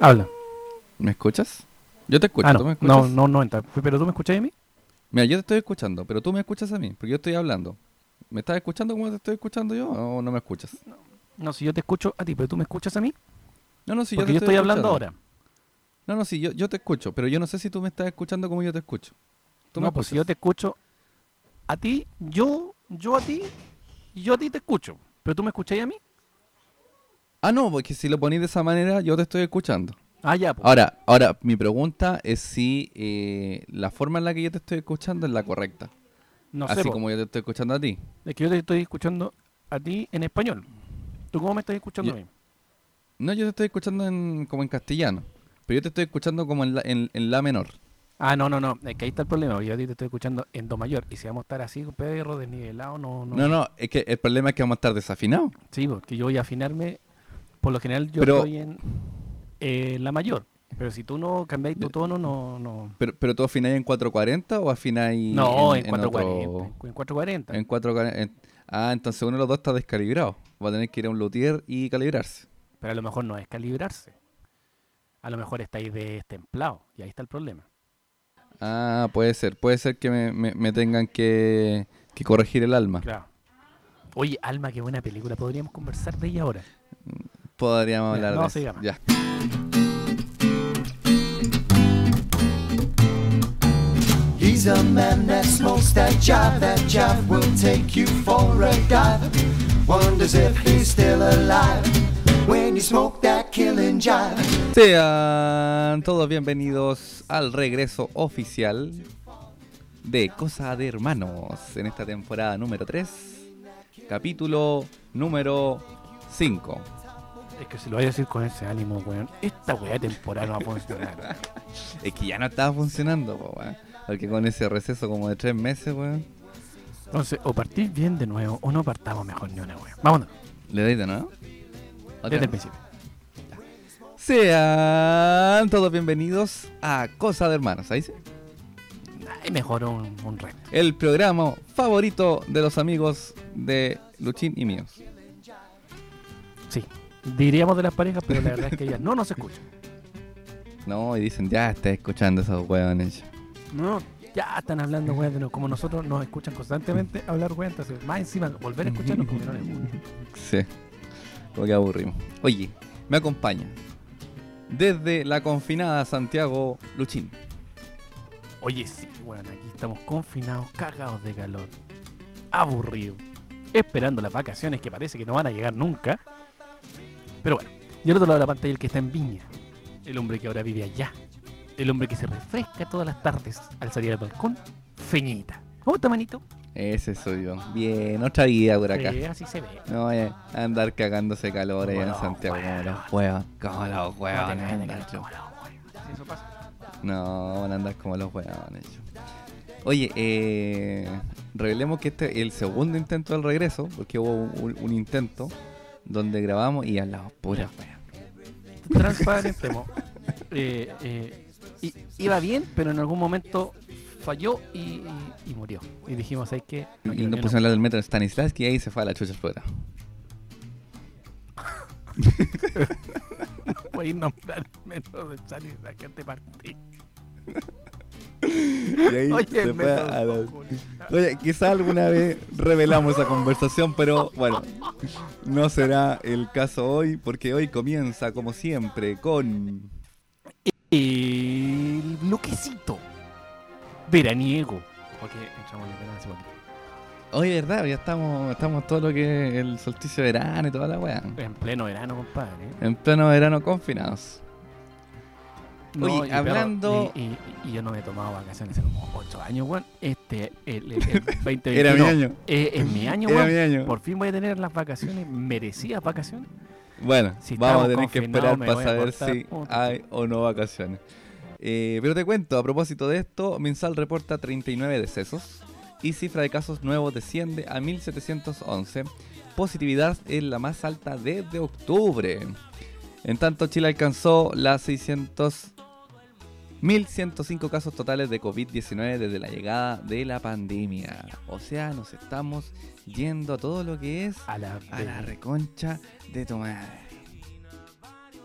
Habla. ¿Me escuchas? Yo te escucho, Ah, ¿tú no, me escuchas? no, no, no entra. Pero tú me escuchas a mí. Mira, yo te estoy escuchando, pero tú me escuchas a mí, porque yo estoy hablando. ¿Me estás escuchando como te estoy escuchando yo o no me escuchas? No, si yo te escucho a ti, pero tú me escuchas a mí. No, no, si porque yo yo te estoy hablando ahora. No, no, sí, yo, yo te escucho, pero yo no sé si tú me estás escuchando como yo te escucho. ¿Tú me no, pues si yo escuchas? te escucho a ti, yo, yo a ti, yo a ti te escucho. Pero tú me escuchas a mí. Ah, no, porque si lo ponís de esa manera, yo te estoy escuchando. Ah, ya, pues. Ahora, ahora, mi pregunta es si eh, la forma en la que yo te estoy escuchando es la correcta. no sé, así como yo te estoy escuchando a ti. es que yo te estoy escuchando a ti en español. ¿Tú cómo me estás escuchando Yo- a mí? No, yo te estoy escuchando en, como en castellano. Pero yo te estoy escuchando como en la, en, en la menor. Ah, no, no, no. Es que ahí está el problema. Yo a ti te estoy escuchando en do mayor. Y si vamos a estar así, perro, desnivelado, no, no. No, no, es que el problema es que vamos a estar desafinados. Sí, porque yo voy a afinarme. Por lo general, yo Pero- estoy en eh, la mayor. Pero si tú no cambiáis tu tono, no. No, Pero, pero tú afináis en 440 o afináis no en, en, 440. otro- En 440. en 440. en- Ah, entonces uno de los dos está descalibrado. Va a tener que ir a un luthier y calibrarse. Pero a lo mejor no es calibrarse. A lo mejor estáis destemplado. Y ahí está el problema. Ah, puede ser. Puede ser que me, me- me tengan que, que corregir el alma. Claro. Oye, Alma, qué buena película. Podríamos conversar de ella ahora. Podríamos Ya, hablar no, de eso. sigamos. Ya. He's a man that smokes that jive. That jive will take you for a dive. Wonders if he's still alive when you smoke that killing jive. Sean todos bienvenidos al regreso oficial de Cosa de Hermanos en esta temporada número 3, capítulo número 5. Es que si lo voy a decir con ese ánimo, weón. Esta weá temporal no va a funcionar. Es que ya no estaba funcionando, po, weón. Porque con ese receso como de 3 meses, weón. Entonces, o partís bien de nuevo, o no partamos mejor ni una weá. Vámonos, ¿Le doy de nuevo? desde el principio. Sean todos bienvenidos a Cosa de Hermanos, ahí sí. Ay, mejor un, un reto. El programa favorito de los amigos de Luchín y míos. Sí. Diríamos de las parejas, pero la verdad es que ellas no nos escuchan. No, y dicen, ya está escuchando esos huevones. No, ya están hablando weá de no- como nosotros nos escuchan constantemente hablar weá, entonces más encima volver a escucharnos como que no les gusta. Sí, como que aburrimos. Oye, me acompaña desde la confinada Santiago Luchín. Oye, sí, bueno, aquí estamos confinados, cagados de calor, aburridos, esperando las vacaciones que parece que no van a llegar nunca. Pero bueno, y al otro lado de la pantalla el que está en Viña, el hombre que ahora vive allá, el hombre que se refresca todas las tardes al salir al balcón, Feñita. ¿Cómo está, manito? Ese soy yo. Bien, otra vida por acá. Sí, así se ve. No voy a andar cagándose calor allá en Santiago como los huevos. Como los. Así eso pasa. No, van a andar como los huevones. Oye, eh, revelemos que este es el segundo intento del regreso, porque hubo un, un intento donde grabamos y hablamos pura wea. transparentemos. Eh, eh, iba bien, pero en algún momento falló y, y- y murió. Y dijimos, ¿sabes qué? No Y pusimos a hablar del metro de Stanislavski y ahí se fue a la chucha fuera. Voy a nombrar de salir de acá te partí. Y ahí Oye, se fue a la-. Oye, quizá alguna vez revelamos esa conversación, pero bueno, no será el caso hoy, porque hoy comienza, como siempre, con... El bloquecito veraniego. Porque entramos en verano hace poquito. Hoy, ¿verdad? Ya estamos, estamos todo lo que es el solsticio de verano y toda la weá. En pleno verano, compadre. En pleno verano confinados. No, Oye, y hablando- Y, y- y yo no me he tomado vacaciones hace como 8 años, weón. Este, el, el, el 2021 Era mi año. Es, es mi año, Era weón. mi año. Por fin voy a tener las vacaciones, merecidas vacaciones. Bueno, Si vamos a tener que esperar para saber si hay o no vacaciones. Eh, pero te cuento, a propósito de esto, Minsal reporta 39 decesos y cifra de casos nuevos desciende a 1711. Positividad es la más alta desde octubre. En tanto, Chile alcanzó las 600 1105 casos totales de COVID-19 desde la llegada de la pandemia. O sea, nos estamos yendo a todo lo que es A la, a la reconcha de tu madre.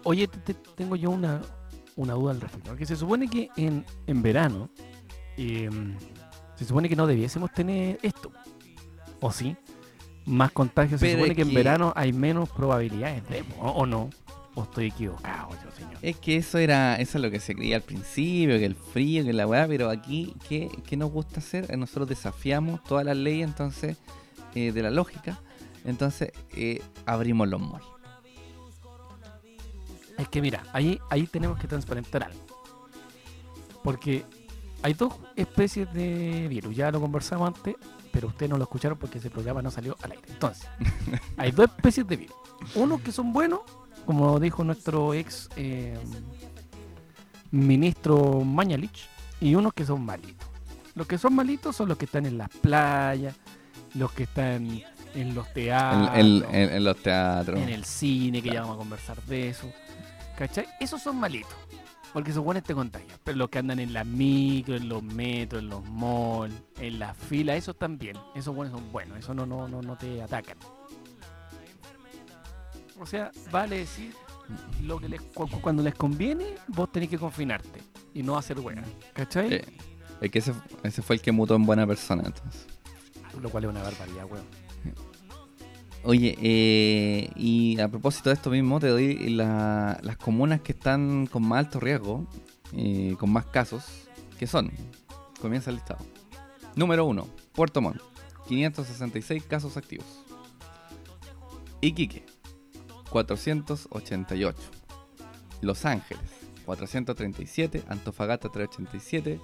Oye, te- te- tengo yo una, una duda al respecto. Porque se supone que en, en verano eh, se supone que no debiésemos tener esto. ¿O sí? Más contagios. Se Pero supone es que en verano hay menos probabilidades de... ¿O, o no? ¿O estoy equivocado, yo, señor? Es que eso era, eso es lo que se creía al principio, que el frío, que la weá, pero aquí, ¿qué, qué nos gusta hacer? Eh, Nosotros desafiamos todas las leyes, entonces, eh, de la lógica, entonces eh, abrimos los malls. Es que mira, ahí, ahí tenemos que transparentar algo. Porque hay dos especies de virus. Ya lo conversamos antes, pero ustedes no lo escucharon porque ese programa no salió al aire. Entonces, hay dos especies de virus. Unos que son buenos, como dijo nuestro ex eh, ministro Mañalich, y unos que son malitos. Los que son malitos son los que están en las playas, los que están en los teatros en- en- en los teatros. en el cine, que ya vamos a conversar de eso. ¿Cachai? Esos son malitos. Porque esos buenos te contagian. Pero los que andan en las micro, en los metros, en los malls, en las filas, esos también. Esos buenos son buenos. Esos no, no, no, no te atacan. O sea, vale decir lo que les, cu- cu- cuando les conviene, vos tenés que confinarte y no hacer hueá. ¿Cachai? Eh, es que ese, ese fue el que mutó en buena persona, entonces. Lo cual es una barbaridad, weón. Oye, eh, y a propósito de esto mismo, te doy la- las comunas que están con más alto riesgo, eh, con más casos, que son, comienza el listado. Número 1, Puerto Montt, 566 casos activos. Iquique, 488. Los Ángeles, 437. Antofagasta, 387.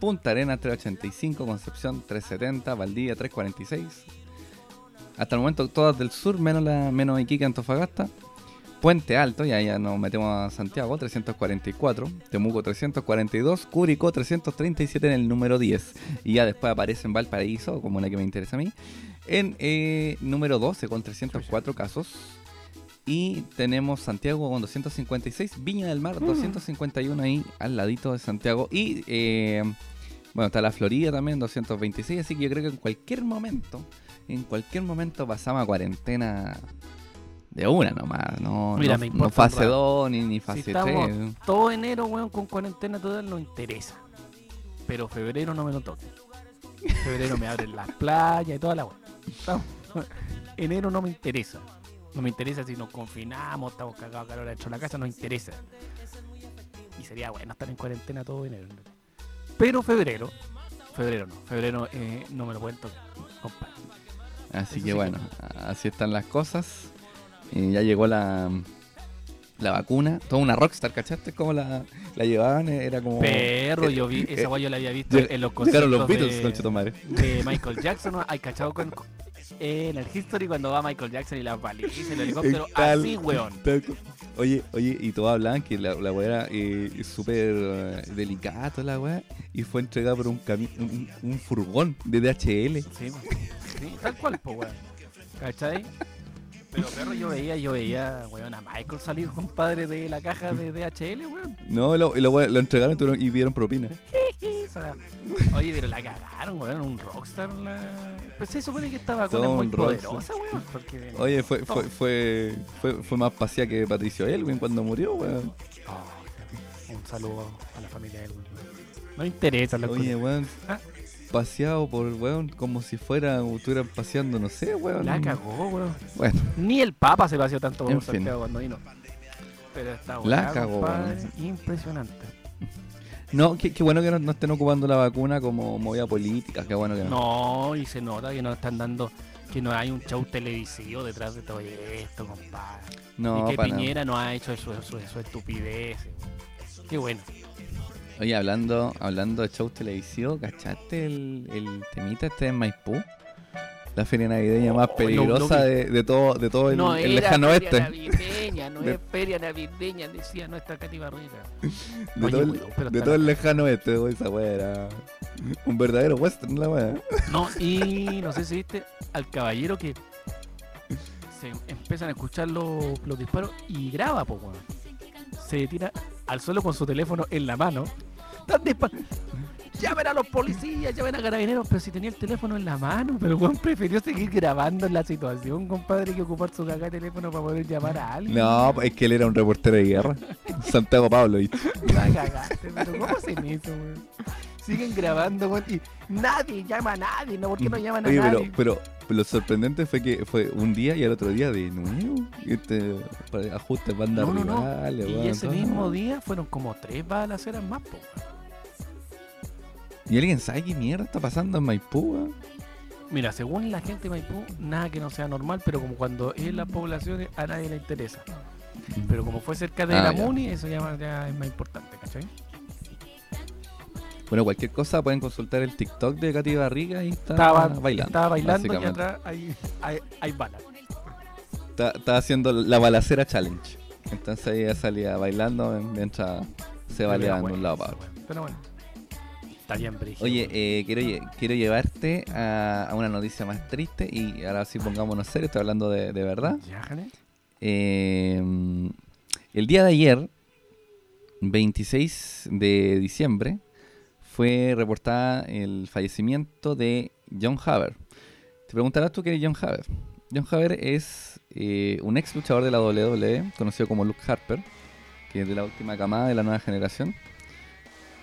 Punta Arena, 385. Concepción, 370. Valdivia, 346. Hasta el momento todas del sur, menos la menos Iquique, Antofagasta. Puente Alto, y ahí ya nos metemos a Santiago, 344. Temuco, 342. Curicó, 337 en el número 10. Y ya después aparece en Valparaíso, como la que me interesa a mí. En eh, número 12, con 304 casos. Y tenemos Santiago con 256. Viña del Mar, 251 ahí al ladito de Santiago. Y eh, bueno, está la Florida también, 226. Así que yo creo que en cualquier momento, en cualquier momento pasamos a cuarentena de una nomás. No, Mira, no, no fase rato. 2 ni, ni Si fase estamos 3. todo enero, weón, con cuarentena total no interesa. Pero febrero no me lo toque. Febrero me abren las playas y toda la weón. Enero no me interesa. No me interesa si nos confinamos, estamos cagados calor dentro de la casa, no interesa. Y sería bueno estar en cuarentena todo enero. Pero febrero, febrero no, febrero eh, no me lo pueden tocar, compadre. Así Eso que sí bueno, así están las cosas. Eh, ya llegó la, la vacuna. Toda una rockstar, ¿cachaste? Cómo la, la llevaban, era como... Perro, eh, yo vi, esa eh, guay yo la había visto en los Llegaron los conciertos Beatles, de- de Michael Jackson, ¿no? Hay cachado con, con- en el History cuando va Michael Jackson y la paliza el helicóptero, Tal- así, weón. tal Oye, oye, y todos hablaban que la, la weá era eh, súper eh, delicada la weá y fue entregada por un, un, un furgón de DHL. Sí, sí, tal cual, pues, weón. ¿Cachai? Pero perro, yo veía, yo veía, weón, a Michael salir, compadre, de la caja de DHL, weón. No, lo, y lo, lo entregaron y vieron propina. Oye, pero la cagaron, weón, un rockstar. La... Pues se supone que esta vacuna es Todo muy rockstar. poderosa, weón. Porque... Oye, fue, fue, fue, fue, fue más paseada que Patricio Elwin cuando murió, weón. Oh, un saludo a la familia weón. No interesa la Oye, weón. Ah. Paseado por, weón, como si fuera, estuvieran paseando, no sé, weón. La cagó, weón. Bueno, Ni el Papa se paseó tanto por En fin. Santiago cuando vino. Pero está La weá, cagó, compadre, Impresionante. no, qué, qué bueno que no, no estén ocupando la vacuna como movida política, qué bueno que no. No, y se nota que nos están dando, que no hay un show televisivo detrás de todo esto, compadre. No, y que. Piñera no ha hecho su, su, su estupidez. Qué bueno. Oye, hablando, hablando de shows televisivos, ¿cachaste el, el temita este de Maipú? La feria navideña más Oh, lo- peligrosa de, de todo, de todo el, no el lejano feria oeste. navideña, no De- es feria navideña, decía nuestra Katy Barriga. De, Oye, todo el, pero de todo el lejano oeste, güey, esa weá era un verdadero western, la weá. No, y no sé si viste al caballero que se empiezan a escuchar los, los disparos y graba, po, weón. Se tira al suelo con su teléfono en la mano. Están llamen a los policías, llamen a carabineros, pero si tenía el teléfono en la mano, pero weón prefirió seguir grabando la situación, compadre, que ocupar su cagada de teléfono para poder llamar a alguien. No, es que él era un reportero de guerra. Santiago Pablo. ¿viste? La cagaste, pero ¿cómo hacen eso, weón? Siguen grabando, weón, y nadie llama a nadie, ¿no? ¿Por qué no llaman a pero, nadie? pero, pero lo sorprendente fue que fue un día y al otro día de nuevo. Este, para ajustes, bandas No, no, no. rivales, Y weón, ese todo. mismo día fueron como tres balaceras más, po. ¿Y alguien sabe qué mierda está pasando en Maipú, weón? Mira, según la gente de Maipú, nada que no sea normal, pero como cuando es las poblaciones, a nadie le interesa. Pero como fue cerca de Ah, la ya. MUNI, eso ya, ya es más importante, ¿cachai? Bueno, cualquier cosa pueden consultar el TikTok de Katy Barriga y está Estaba bailando. estaba bailando y atrás hay, hay, hay balas. Está, está haciendo la balacera challenge. Entonces ella salía bailando mientras se baleaba de un lado para otro. Pero bueno, está bien, brígido. Oye, eh, quiero, lle- quiero llevarte a, a una noticia más triste y ahora sí pongámonos serios, estoy hablando de, de verdad. Ya. Eh, el día de ayer, 26 de diciembre, fue reportada el fallecimiento de John Haver. Te preguntarás tú qué es John Haver. John Haver es eh, un ex luchador de la WWE, conocido como Luke Harper, que es de la última camada de la nueva generación.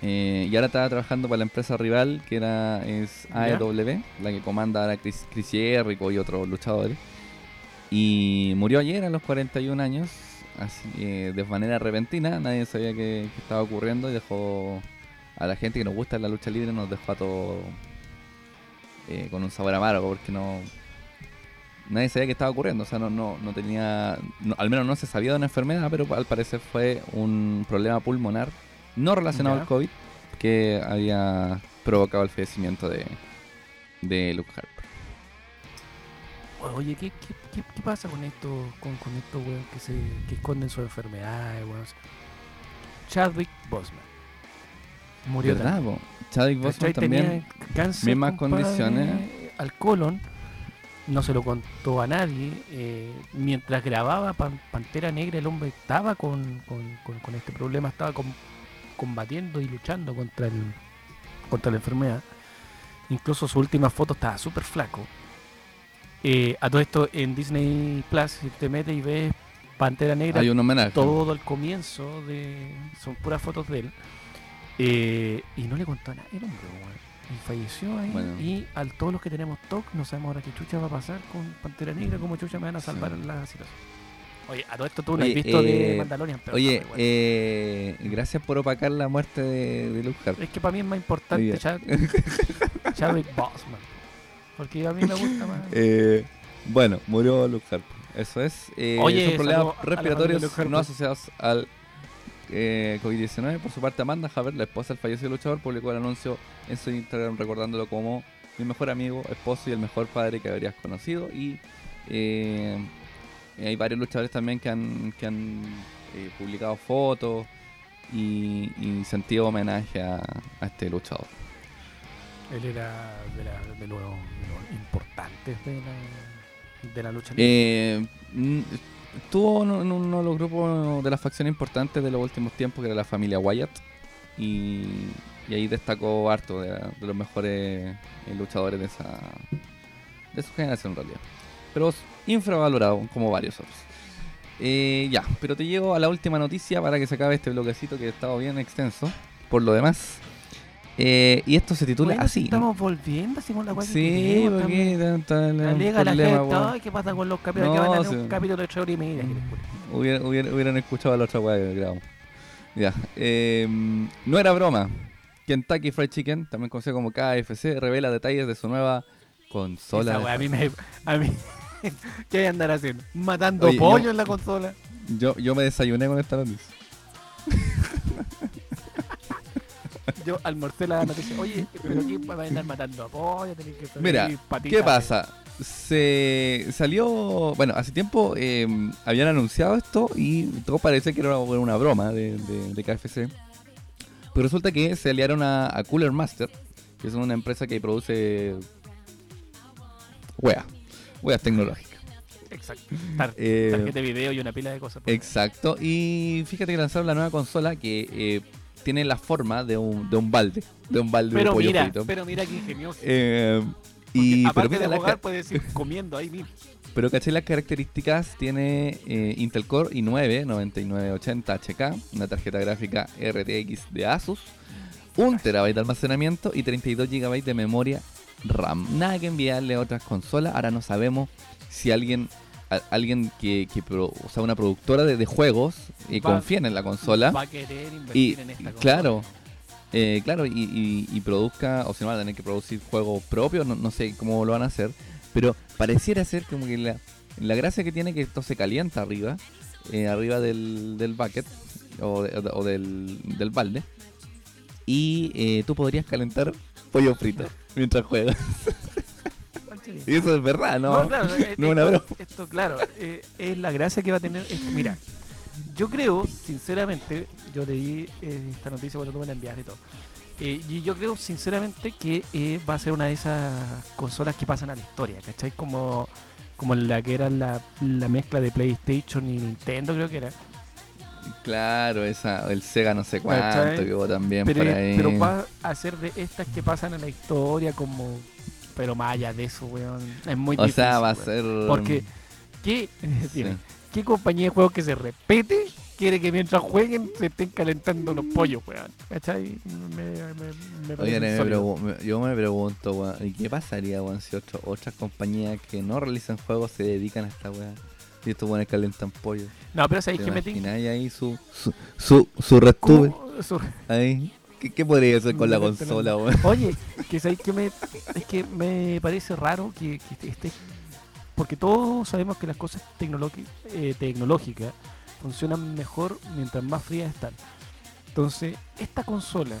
Eh, y ahora estaba trabajando para la empresa rival, que era es Ya. AEW, la que comanda ahora Chris, Chris Jericho y otros luchadores. Y murió ayer a los 41 años, así eh, de manera repentina. Nadie sabía qué, qué estaba ocurriendo y dejó a la gente que nos gusta la lucha libre, nos dejó a todos eh, con un sabor amargo porque no. Nadie sabía qué estaba ocurriendo, o sea, no, no, no tenía. no- al menos no se sabía de una enfermedad, pero al parecer fue un problema pulmonar no relacionado al COVID que había provocado el fallecimiento de, de Luke Harper. Oye, ¿qué, qué, qué, qué pasa con esto, con, con estos weón que se que esconden sus enfermedades, weón? Chadwick Boseman. Murió ¿Verdad? también. po? Chadwick ¿Cachai? Boseman también. Cáncer, mismas compadre, condiciones. Al colon. No se lo contó a nadie. eh, mientras grababa Pan- Pantera Negra, el hombre estaba con, con- con- con este problema, estaba com- combatiendo y luchando contra, el, contra la enfermedad. Incluso su última foto estaba súper flaco. Eh, a todo esto en Disney Plus, si te metes y ves Pantera Negra, Hay un homenaje. todo el comienzo de son puras fotos de él Eh, y no le contó a nadie el hombre y falleció ahí Bueno. y a todos los que tenemos TOC no sabemos ahora qué chucha va a pasar con Pantera Negra cómo chucha me van a salvar Sí. la situación oye a todo esto tú Oye, has visto de eh, Mandalorian pero Oye, eh, gracias por opacar la muerte de, de Luke es que para mí es más importante Chadwick Boseman porque a mí me gusta más Eh, bueno, murió Luke. Eso es. Oye, son problemas respiratorios no asociados al eh, COVID-19. Por su parte, Amanda Haber, la esposa del fallecido luchador, publicó el anuncio en su Instagram recordándolo como mi mejor amigo, esposo y el mejor padre que habrías conocido. Y eh, hay varios luchadores también que han, que han eh, publicado fotos y, y sentido homenaje a, a este luchador. él era de, la, de, lo, de la, de la lucha libre. Eh, estuvo en uno de los grupos de las facciones importantes de los últimos tiempos, que era la familia Wyatt. Y, ahí destacó harto de, de los mejores eh, luchadores de esa de su generación en realidad. Pero infravalorado, como varios otros. Eh, ya, pero te llevo a la última noticia para que se acabe este bloquecito que ha estado bien extenso. Por lo demás. Eh, y esto se titula Bueno, así. Estamos volviendo así con la que Sí, porque Alega la gente, weón. "Ay, ¿qué pasa con los capítulos No, que van a sí. un capítulo de 8 horas y media? que les cuento? Hubiera- hubiera- hubieran escuchado la otra weá que grabamos. Ya. eh, no era broma. Kentucky Fried Chicken, también conocido como KFC, revela detalles de su nueva consola. Esa weá a mí me. A mí, ¿Qué hay a andar haciendo? Matando Oye, pollo no. en la consola. Yo, yo me desayuné con esta noticia. Yo almorcé la noticia. Oye, pero ¿qué va a andar matando a pollo? Que Mira. ¿Qué pasa? Se salió, bueno, hace tiempo eh, habían anunciado esto y todo parece que era una, una broma de, de- de KFC. Pero resulta que se aliaron a, a Cooler Master, que es una empresa que produce weas, weas tecnológicas. Exacto. Tar- Eh, tarjeta de video y una pila de cosas. Exacto. Y fíjate que lanzaron la nueva consola que eh, tiene la forma de un, de un balde, de un balde de Pero pollo mira, frito. pero mira qué ingenioso. Eh, y, pero aparte mira de jugar, puedes ir comiendo ahí mismo. pero caché las características, tiene eh, Intel Core i9 9980 HK, una tarjeta gráfica RTX de Asus, un terabyte de almacenamiento y 32 GB de memoria RAM. Nada que enviarle a otras consolas. Ahora no sabemos si alguien a- alguien que, que pro- o sea, una productora de, de juegos eh, Va- en la consola Va a querer invertir y, en esta y consola. claro eh, claro y, y- y produzca o si no van a tener que producir juegos propios no, no sé cómo lo van a hacer pero pareciera ser como que la, la gracia que tiene que esto se calienta arriba eh, arriba del, del bucket o, de- o del, del balde y eh, tú podrías calentar pollo frito mientras juegas y eso es verdad no, No, claro, no una esto, broma. esto, claro, eh, es la gracia que va a tener. esto. Mira, yo creo, sinceramente, yo leí eh, esta noticia cuando tú me la enviaste y todo. eh, y yo creo, sinceramente, que eh, va a ser una de esas consolas que pasan a la historia, ¿cachai? Como, como la que era la, la mezcla de PlayStation y Nintendo, creo que era. claro esa el Sega no sé cuánto ¿Cachai? que hubo también Pero, por ahí pero va a ser de estas que pasan a la historia, como. Pero más allá de eso, weón. Es muy o difícil. sea va a ser Porque, ¿qué, sí. ¿qué compañía de juegos que se repete quiere que mientras jueguen se estén calentando los pollos, weón? ¿Cachai? Me, me, me Oye, me yo me pregunto, weón, ¿y qué pasaría, weón, si otro- otras compañías que no realizan juegos se dedican a esta weá? Y estos weones calentan pollo. No, pero ¿sabéis ¿Te que me ahí su, su, su, su. Su- Ahí. ¿Qué, ¿Qué podría hacer con la consola, weón? Oye, que sabéis que me, es que me parece raro que, que esté, porque todos sabemos que las cosas eh, tecnológicas funcionan mejor mientras más frías están. Entonces, esta consola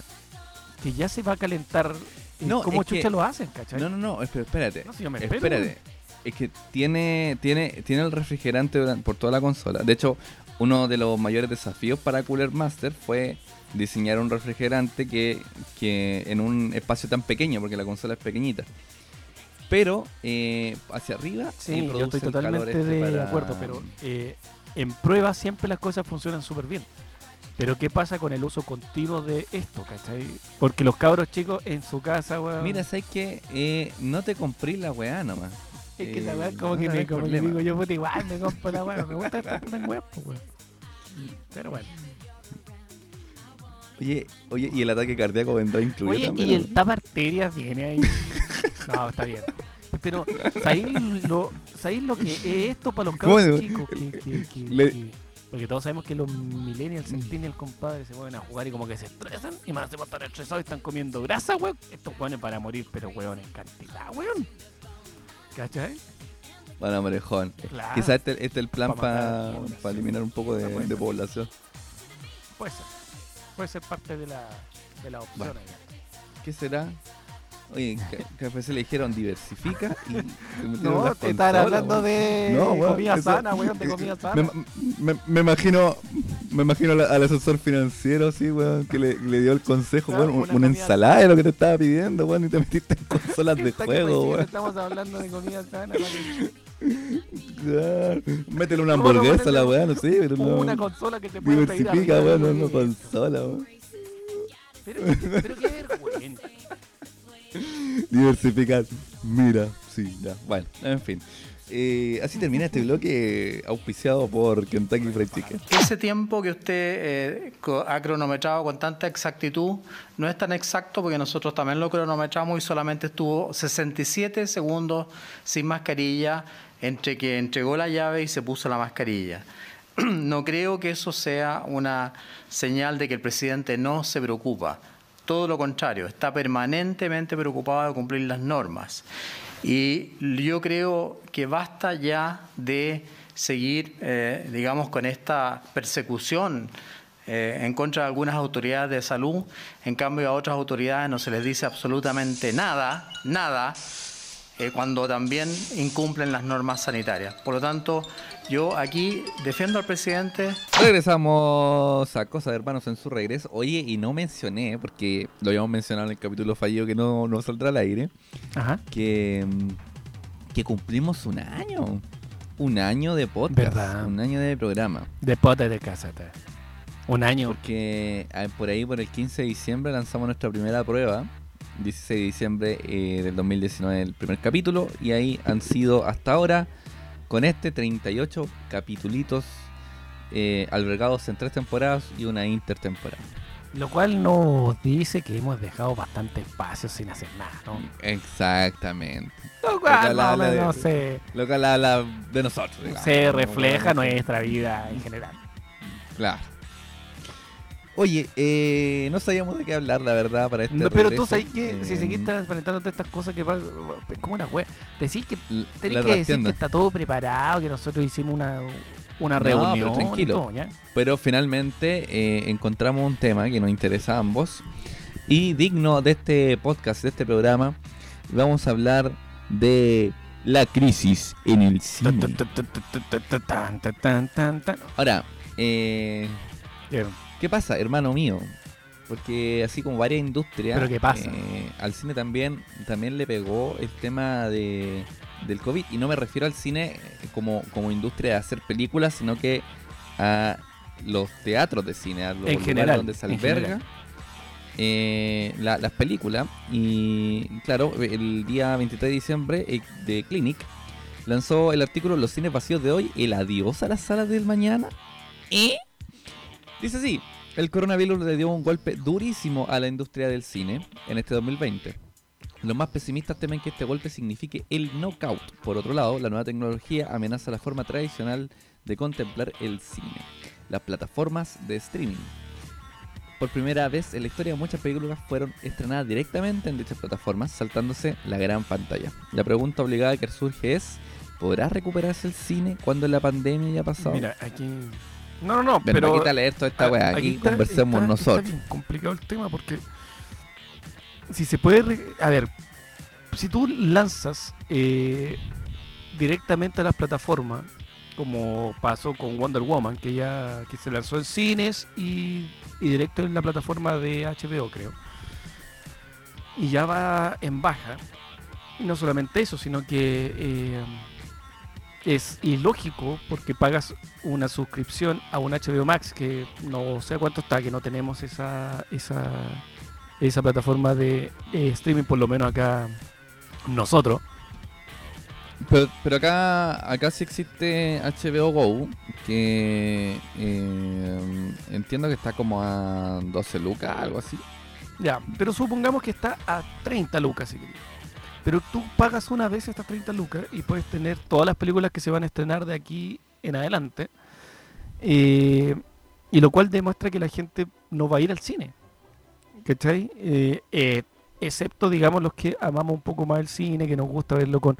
que ya se va a calentar, eh, No, ¿cómo que- chucha lo hacen, cachai? No, no, no, espérate. No, si yo me espero, Espérate. Es que tiene, tiene, tiene el refrigerante por toda la consola. De hecho, uno de los mayores desafíos para Cooler Master fue diseñar un refrigerante que, que en un espacio tan pequeño, porque la consola es pequeñita. Pero eh, hacia arriba Sí, yo estoy totalmente este de para- acuerdo, pero eh, en prueba siempre las cosas funcionan súper bien. Pero ¿qué pasa con el uso continuo de esto, cachai? Porque los cabros chicos en su casa, weón, Mira, ¿sabes qué? Eh, no te compré la weá nomás. es que la eh, weá como no que me como que digo yo, puta, igual me compro la weá, me gusta estar en weá, pues, weón. Pero bueno. Oye, oye, y el ataque cardíaco vendrá incluido Oye, también. y el tapa arterias viene ahí. No, está bien. Pero, ¿sabéis lo, ¿sabéis lo que es esto para los cabros chicos? Que, que- que- Le- porque todos sabemos que los millennials, centennials, compadre, se mueven a jugar y como que se estresan y más se van a estar estresados y están comiendo grasa, weón. Estos weones para morir, pero weón en cantidad, weón. ¿Cachai? Bueno, orejón. Claro. Quizás este, este es el plan Pa' para población. eliminar un poco de, de población. Puede ser. Puede ser parte de la, de la opción. Bueno. ¿Qué será? Oye, que, a veces le dijeron diversifica y se No, te están consolas, hablando de No, comida eso- sana, weón, de comida sana. Me, me- me imagino me imagino la- al asesor financiero así, weón, que le, le dio el consejo, Claro, weón, una ensalada de lo que te estaba pidiendo, weón, y te metiste en consolas de juego, sí, weón. Estamos hablando de comida sana. Claro. Métele una ¿Cómo lo hamburguesa a la weá, no sé, pero no. una consola que te puede pedir Diversifica, weón, no, no consola, weón. Pero, pero qué vergüenza. Diversificar. Mira, sí, ya. Bueno, en fin. Eh, así termina este bloque auspiciado por Kentucky Fried Chicken. Ese tiempo que usted eh, ha cronometrado con tanta exactitud no es tan exacto porque nosotros también lo cronometramos y solamente estuvo 67 segundos sin mascarilla entre que entregó la llave y se puso la mascarilla. No creo que eso sea una señal de que el presidente no se preocupa. Todo lo contrario, está permanentemente preocupado de cumplir las normas. Y yo creo que basta ya de seguir, eh, digamos, con esta persecución eh, en contra de algunas autoridades de salud. En cambio, a otras autoridades no se les dice absolutamente nada, nada, eh, cuando también incumplen las normas sanitarias. Por lo tanto, yo aquí defiendo al presidente Regresamos a Cosas de Hermanos en su regreso. Oye, y no mencioné, porque lo habíamos mencionado en el capítulo fallido que no, no saldrá al aire, Ajá. que, mm, que cumplimos un año. Un año de podcast. Verdad. Un año de programa. De pote de caseta. Un año. Porque ah, por ahí, por el 15 de diciembre, lanzamos nuestra primera prueba. 16 de diciembre eh, del 2019, el primer capítulo. Y ahí han sido hasta ahora, con este, 38 capitulitos eh, albergados en tres temporadas y una intertemporada. Lo cual nos dice que hemos dejado bastante espacio sin hacer nada, ¿no? Exactamente. Lo cual cual habla de- menos se, Lo que habla de nosotros. digamos. se refleja nuestra vida en general. Claro. Oye, eh, no sabíamos de qué hablar, la verdad, para este no, Pero tú sabes que si seguís transparentándote estas cosas que pasa, es como una wea. Decís que tenés que decir que está todo preparado, que nosotros hicimos una, una reunión. Pero tranquilo. Pero finalmente eh, encontramos un tema que nos interesa a ambos. Y digno de este podcast, de este programa, vamos a hablar de la crisis en el cine. Ahora, eh, ¿qué pasa, hermano mío? Porque así como varias industrias, ¿Pero qué pasa? eh, al cine también, también le pegó el tema de, del COVID. Y no me refiero al cine como, como industria de hacer películas, sino que a los teatros de cine, a los En lugares general, donde se alberga eh, la- las películas. Y claro, el día 23 de diciembre eh, de Clinic lanzó el artículo Los cines vacíos de hoy, el adiós a las salas del mañana. ¿Eh? Dice así, el coronavirus le dio un golpe durísimo a la industria del cine en este 2020. Los más pesimistas temen que este golpe signifique el knockout. Por otro lado, la nueva tecnología amenaza la forma tradicional de contemplar el cine, las plataformas de streaming. Por primera vez en la historia muchas películas fueron estrenadas directamente en dichas plataformas, saltándose la gran pantalla. La pregunta obligada que surge es, ¿podrá recuperarse el cine cuando la pandemia haya pasado? Mira, aquí. No, no, no, Ven, pero. leer toda esta a- weá, aquí está- conversemos está- nosotros. Está bien complicado el tema porque. Si se puede. A ver, si tú lanzas eh, directamente a las plataformas, como pasó con Wonder Woman, que ya que se lanzó en cines y, y directo en la plataforma de HBO, creo. Y ya va en baja. Y no solamente eso, sino que eh, es ilógico porque pagas una suscripción a un HBO Max que no sé cuánto está, que no tenemos esa esa, esa plataforma de eh, streaming, por lo menos acá nosotros. Pero, pero acá, acá sí existe HBO Go, que eh, entiendo que está como a 12 lucas, algo así. Ya, pero supongamos que está a 30 lucas, si querés. Pero tú pagas una vez estas 30 lucas y puedes tener todas las películas que se van a estrenar de aquí en adelante. eh, y lo cual demuestra que la gente no va a ir al cine. ¿Cachai? Eh, eh, excepto, digamos, los que amamos un poco más el cine, que nos gusta verlo con,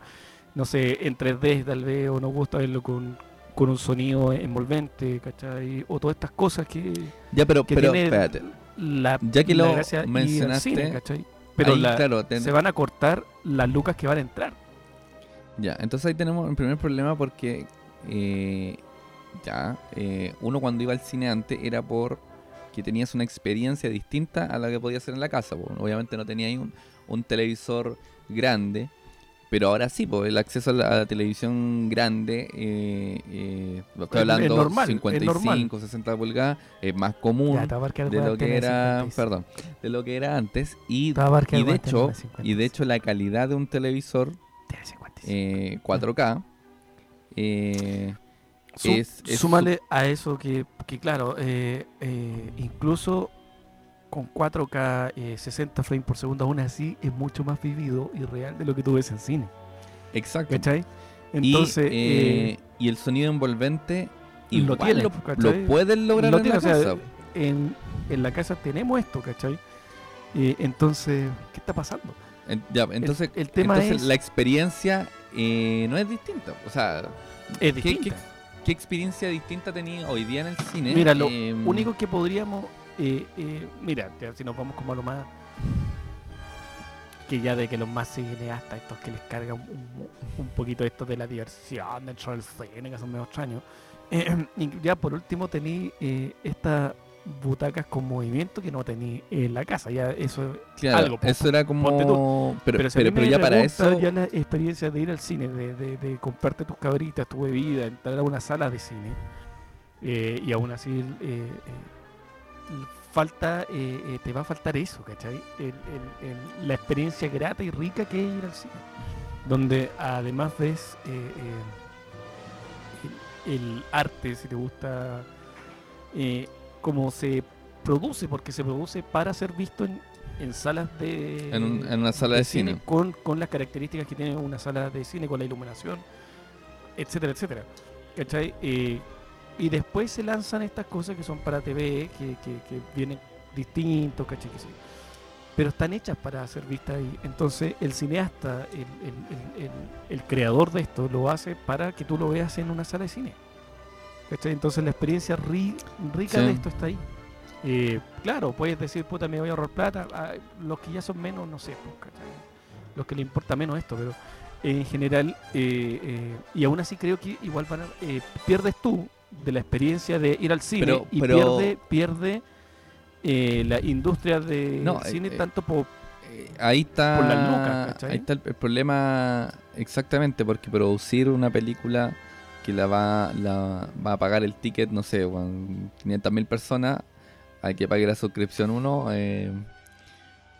no sé, en 3D tal vez, o nos gusta verlo con, con un sonido envolvente, ¿cachai? O todas estas cosas que, Ya, pero, que pero tiene espérate. la, Ya que la lo mencionaste, cine, ¿cachai? Pero ahí, la- claro, ten- se van a cortar las lucas que van a entrar. Ya, entonces ahí tenemos un primer problema porque eh, ya, eh, uno cuando iba al cine antes era por que tenías una experiencia distinta a la que podías hacer en la casa. Obviamente no tenía ahí un, un televisor grande, pero ahora sí, pues el acceso a la, a la televisión grande, eh, eh, estoy Es- es hablando normal, es 55, normal. 60 pulgadas, es más común de lo que era, 56. perdón, de lo que era antes y, y de hecho, 56. y de hecho la calidad de un televisor Tiene 56. eh, 4K. eh, Sú- es- es súmale a eso que, que claro, eh, eh, incluso con 4K, eh, 60 frames por segundo, aún así es mucho más vivido y real de lo que tú ves en cine. exacto. ¿Cachai? Y, Entonces, eh, eh, y el sonido envolvente lo igual tiene, lo, ¿cachai? lo pueden lograr lo en tiene, la o sea, casa. en, en la casa tenemos esto, ¿cachai? Eh, entonces, ¿qué está pasando? En- ya, entonces, el tema entonces es- la experiencia eh, no es distinta. O sea, Es ¿qué, distinta. qué- qué experiencia distinta tenía hoy día en el cine? Mira, lo Eh, único que podríamos. Eh, eh, mira, si nos vamos como a lo más. Que ya de que los más cineastas, estos que les cargan un, un poquito esto de la diversión dentro del cine, que son medio extraños. eh, y ya por último tení eh, estas butacas con movimiento que no tení en la casa. Ya eso claro, algo, eso era como. Pero, si ya para eso. ya la experiencia de ir al cine, de, de, de comprarte tus cabritas, tu bebida, entrar a una sala de cine eh, y aún así eh, falta, eh, eh, te va a faltar eso, ¿cachai? El- el- el- la experiencia grata y rica que es ir al cine. Donde además ves eh, eh, el, arte, si te gusta, cómo se produce, porque se produce para ser visto en, en salas de... En, un- en una sala de cine. Con, con las características que tiene una sala de cine, con la iluminación, etcétera, etcétera. ¿Cachai? Eh, y después se lanzan estas cosas que son para TV, que, que- que vienen distintos, ¿cachai? Que sí. Pero están hechas para ser vistas ahí. Entonces el cineasta, el, el- el- creador de esto, lo hace para que tú lo veas en una sala de cine. ¿Cachai? Entonces la experiencia ri- rica Sí. de esto está ahí. Eh, claro, puedes decir, puta, me voy a ahorrar plata. Ah, los que ya son menos, no sé, pues, ¿cachai? los que le importa menos esto, pero en general, eh, eh, y aún así creo que igual van a- pierdes tú de la experiencia de ir al cine Pero- y pero- pierde, pierde eh, la industria de No, cine eh, eh, tanto por Eh, ahí está, Por las lucas, ¿cachai? ahí está el, el problema exactamente, porque producir una película que la va, la va a pagar el ticket, no sé, 500 mil personas, hay que pague la suscripción uno. eh,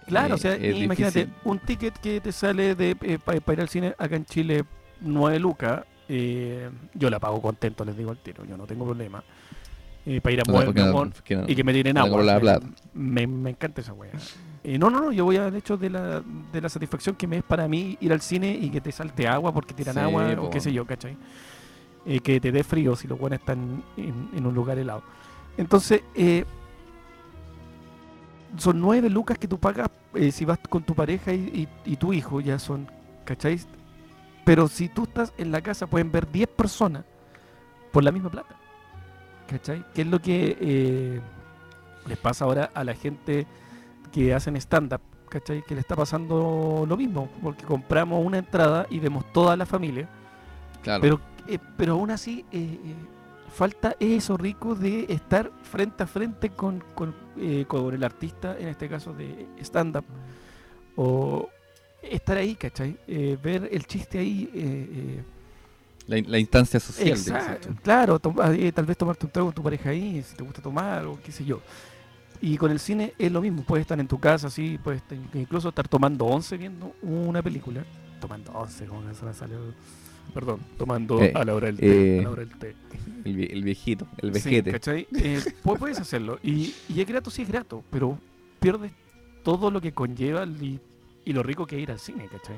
Claro, eh, o sea, imagínate, difícil. un ticket que te sale de para ir al cine acá en Chile, 9 lucas, eh, yo la pago contento, les digo al tiro, yo no tengo problema. para ir a o sea, mover no- no- y que me tiren no agua. la me- plata. Me, me encanta esa wea. Eh, no, no, no, yo voy al hecho de la, de la satisfacción que me es para mí ir al cine y que te salte agua porque tiran Sí, agua po. o qué sé yo, ¿cachai? Eh, que te dé frío si los buenos están en, en un lugar helado. Entonces, eh, son nueve lucas que tú pagas eh, si vas con tu pareja y, y- y tu hijo, ya son, ¿cachai? Pero si tú estás en la casa, pueden ver 10 personas por la misma plata. ¿Cachai? ¿Qué es lo que eh, les pasa ahora a la gente que hacen stand-up? ¿Cachai? Que le está pasando lo mismo, porque compramos una entrada y vemos toda la familia, Claro. pero, eh, pero aún así eh, eh, falta eso rico de estar frente a frente con, con, con el artista, en este caso de stand-up, o estar ahí, ¿cachai? Eh, ver el chiste ahí. eh, eh, la, la instancia social. Exacto, claro, ah, eh, tal vez tomarte un trago con tu pareja ahí, si te gusta tomar o qué sé yo. Y con el cine es lo mismo, puedes estar en tu casa, sí, puedes estar- incluso estar tomando once viendo una película. Tomando once, como que se me salió. Perdón, tomando Eh, a la hora del té. eh, a la hora del té. El, vie- el viejito, el Sí, vejete. ¿cachai? Eh, pu- puedes hacerlo. Y, y es grato, sí es grato, pero pierdes todo lo que conlleva y, y lo rico que es ir al cine, ¿cachai?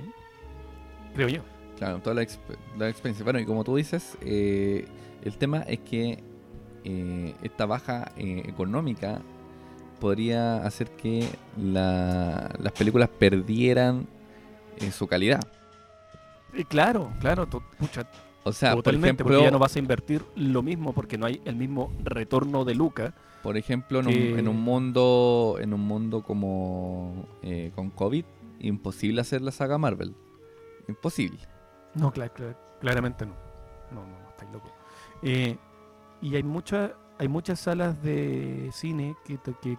Creo yo. Claro, toda la, exp- la experiencia. Bueno, y como tú dices, eh, el tema es que eh, esta baja eh, económica podría hacer que la- las películas perdieran su calidad. Claro, claro, pucha, O sea, por Totalmente, ejemplo, porque ya no vas a invertir lo mismo porque no hay el mismo retorno de Luca. por ejemplo en, un, que- en un mundo en un mundo como eh, con COVID, imposible hacer la saga Marvel. Imposible. No, cla- cla- claramente no. No, no, no, estáis loco. Eh, y hay muchas hay muchas salas de cine que, que,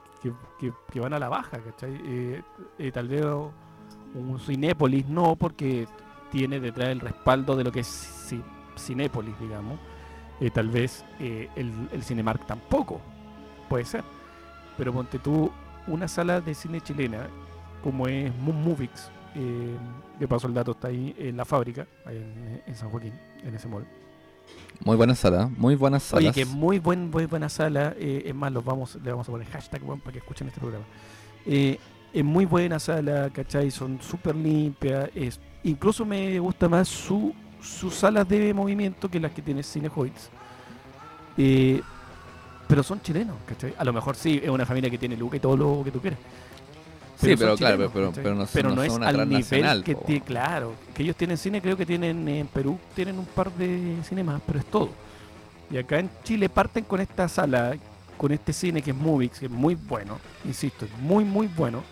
que- van a la baja, ¿cachai? Eh, eh, tal vez un Cinépolis no, porque tiene detrás el respaldo de lo que es Ci- Cinépolis, digamos. Eh, tal vez el, el Cinemark tampoco, puede ser. Pero ponte tú una sala de cine chilena, como es Moon Movies, eh, de paso el dato está ahí en la fábrica, ahí en, en San Joaquín, en ese mall. Muy buena sala, muy buenas salas. Oye, que muy buen, muy buena sala. eh, es más, los vamos, le vamos a poner hashtag weón, para que escuchen este programa. Eh, es muy buena sala, ¿cachai? Son súper limpias. Es, incluso me gusta más su, sus salas de movimiento que las que tiene Cinehoids. Eh, pero son chilenos, ¿cachai? A lo mejor sí, es una familia que tiene Luca y todo lo que tú quieras. Sí, pero claro, chilenos, pero- ¿cachai? pero no Pero no es una al nivel que tiene, claro, que ellos tienen cine, creo que tienen en Perú, tienen un par de cinemas, pero es todo. Y acá en Chile parten con esta sala, con este cine que es Movix, que es muy bueno, insisto, es muy, muy bueno,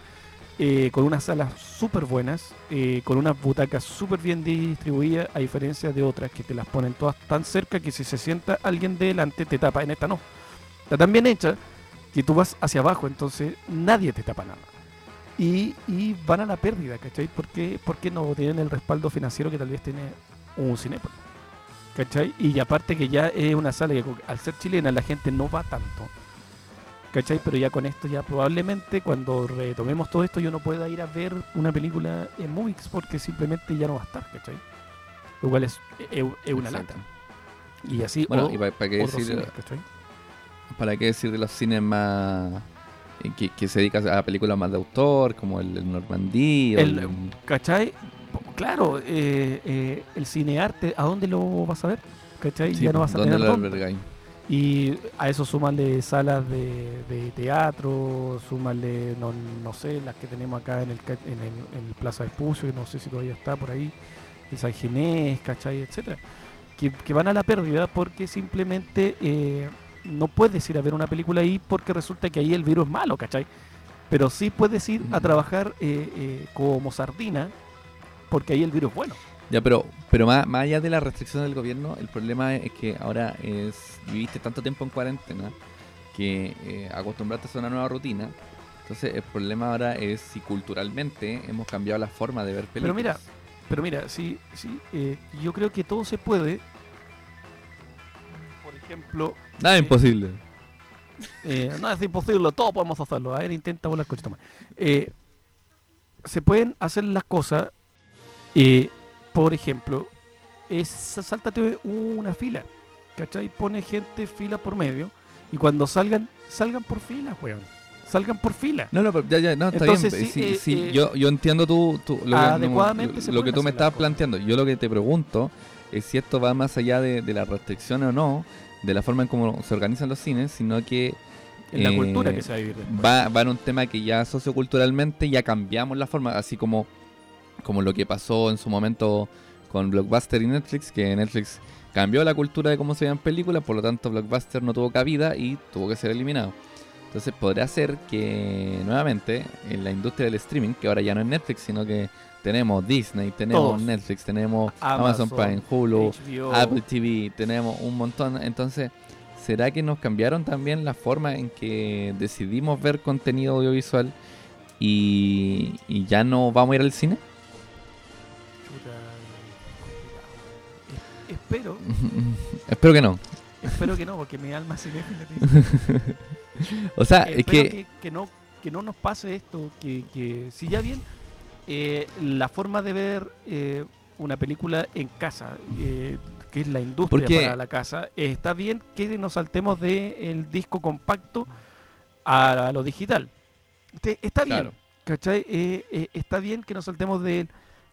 eh, con unas salas súper buenas, eh, con unas butacas súper bien distribuidas, a diferencia de otras que te las ponen todas tan cerca que si se sienta alguien delante te tapa, en esta no. Está tan bien hecha que tú vas hacia abajo, entonces nadie te tapa nada. Y, y van a la pérdida, ¿cachai? ¿Por qué, por qué no tienen el respaldo financiero que tal vez tiene un Cinépolis? ¿Cachai? Y aparte que ya es una sala que al ser chilena la gente no va tanto. ¿Cachai? Pero ya con esto, ya probablemente cuando retomemos todo esto, yo no pueda ir a ver una película en Movix porque simplemente ya no va a estar, ¿cachai? Lo cual es, es, es una Exacto. lata. Y así, Bueno, o- y para, qué decir, para qué decir de los cines más que, que se dedican a películas más de autor, como el, el Normandí, El- el- ¿Cachai? Claro, eh, eh, el cinearte, ¿a dónde lo vas a ver? ¿Cachai? sí, ya no vas a ¿dónde tener dónde. Y a eso súmale salas de, de teatro, súmale, no, no sé, las que tenemos acá en el, en el, en el Plaza Espucio, que no sé si todavía está por ahí, el San Ginés, ¿cachai? Etcétera. Que, que van a la pérdida porque simplemente eh, no puedes ir a ver una película ahí porque resulta que ahí el virus es malo, ¿cachai? Pero sí puedes ir a trabajar eh, eh, como sardina porque ahí el virus es bueno. Ya, pero, pero más, más allá de la restricción del gobierno, el problema es que ahora es viviste tanto tiempo en cuarentena que eh, acostumbrarte a una nueva rutina. Entonces el problema ahora es si culturalmente hemos cambiado la forma de ver películas. Pero mira, pero mira, sí, sí, eh, yo creo que todo se puede. Ejemplo, Nada sí. imposible. eh, no es imposible, todo podemos hacerlo. A ver, intenta volar coche. Eh, se pueden hacer las cosas, eh, por ejemplo, es sáltate una fila, ¿cachai? Pone gente fila por medio y cuando salgan, salgan por fila, weón. Salgan por fila. No, no, pero ya, ya, no, está Entonces, bien. sí, Sí, eh, sí, eh, yo, yo entiendo tú, tú- lo, que- no, adecuadamente se lo que tú me estabas planteando. Yo lo que te pregunto es si esto va más allá de, de las restricciones o no, de la forma en cómo se organizan los cines, sino que En la eh, cultura que se va a vivir después. va, va en un tema que ya socioculturalmente ya cambiamos la forma, así como, como lo que pasó en su momento con Blockbuster y Netflix, que Netflix cambió la cultura de cómo se veían películas, por lo tanto Blockbuster no tuvo cabida y tuvo que ser eliminado. Entonces podría ser que nuevamente en la industria del streaming, que ahora ya no es Netflix, sino que tenemos Disney, tenemos Todos. Netflix, tenemos Amazon, Amazon, Prime, Hulu, HBO, Apple TV, tenemos un montón. Entonces, ¿será que nos cambiaron también la forma en que decidimos ver contenido audiovisual y, y ya no vamos a ir al cine? Chuta, Espero, Espero que no. espero que no, porque mi alma te dice. O sea, es que... que, que no, que no nos pase esto, que, que si ya bien eh, la forma de ver eh, una película en casa, eh, que es la industria para la casa, eh, está bien que nos saltemos del disco compacto a, a lo digital. Está bien. ¿cachai? Está bien que nos saltemos del,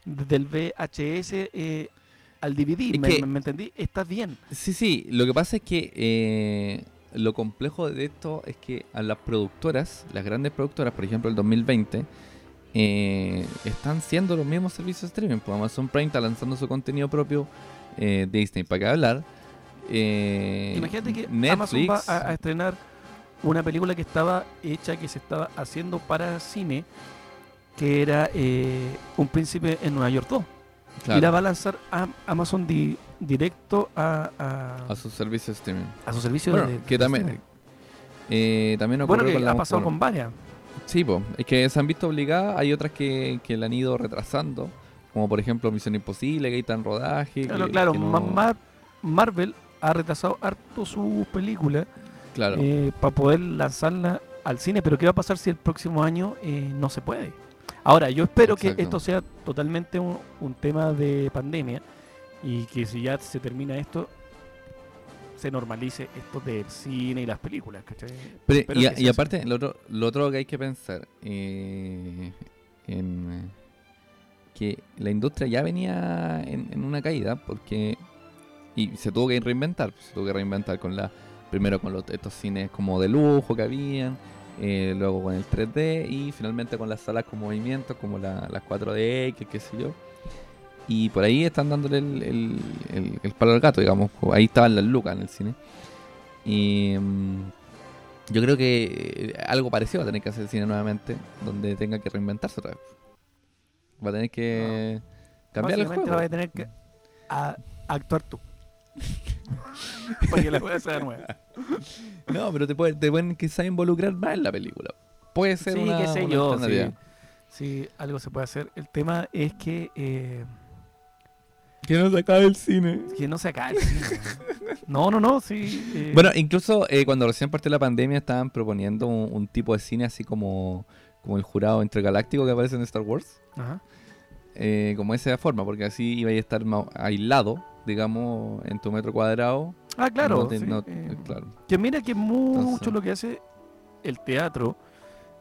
del VHS eh, al DVD, Es ¿me, que- me entendí? Está bien. Sí, sí, lo que pasa es que eh, lo complejo de esto es que a las productoras, las grandes productoras, por ejemplo el 2020, eh, están siendo los mismos servicios de streaming. Pues Amazon Prime está lanzando su contenido propio, eh, Disney, para qué hablar. eh, Imagínate que Netflix, Amazon va a, a estrenar una película que estaba hecha, que se estaba haciendo para cine, que era eh, Un príncipe en Nueva York 2. claro, Y la va a lanzar a Amazon di- directo a, a, a sus servicios de streaming. a su servicio Bueno, de, que también, también Bueno, que con la ha pasado con varias. Sí, po, es que se han visto obligadas, hay otras que, que la han ido retrasando, como por ejemplo Misión Imposible, que está en rodaje. Claro, que- claro, que no- Ma- Mar- Marvel ha retrasado harto su película claro. para poder lanzarla al cine, pero ¿qué va a pasar si el próximo año eh, no se puede? Ahora, yo espero Exacto. que esto sea totalmente un, un tema de pandemia y que si ya se termina esto, se normalice esto del cine y las películas, ¿cachai? Pero- y, aparte, lo otro, lo otro que hay que pensar, eh, en que la industria ya venía en, en una caída porque y se tuvo que reinventar, se tuvo que reinventar con la primero con los, estos cines como de lujo que habían, eh, luego con el 3D y finalmente con las salas con movimiento como la, las 4D, que qué sé yo. Y por ahí están dándole el, el, el- el palo al gato, digamos. Ahí estaban las lucas en el cine. Y mm, yo creo que eh, algo parecido va a tener que hacer el cine nuevamente, donde tenga que reinventarse otra vez. Va a tener que cambiar el juego. vas a tener que a- actuar tú. Para que la pueda sea nueva. No, pero te, puede- te pueden quizá involucrar más en la película. Puede ser Sí, una, qué sé una yo, sí. Sí, algo se puede hacer. El tema es que eh, Que no se acabe el cine. Que no se acabe el cine. No, no, no, sí. eh, Bueno, incluso eh, cuando recién partió la pandemia estaban proponiendo un, un tipo de cine así como, como el jurado intergaláctico que aparece en Star Wars. ajá. eh, como esa forma, porque así iba a estar aislado, digamos, en tu metro cuadrado. Ah, claro. No te- sí, no- eh, claro. Que mira que mucho Entonces- lo que hace el teatro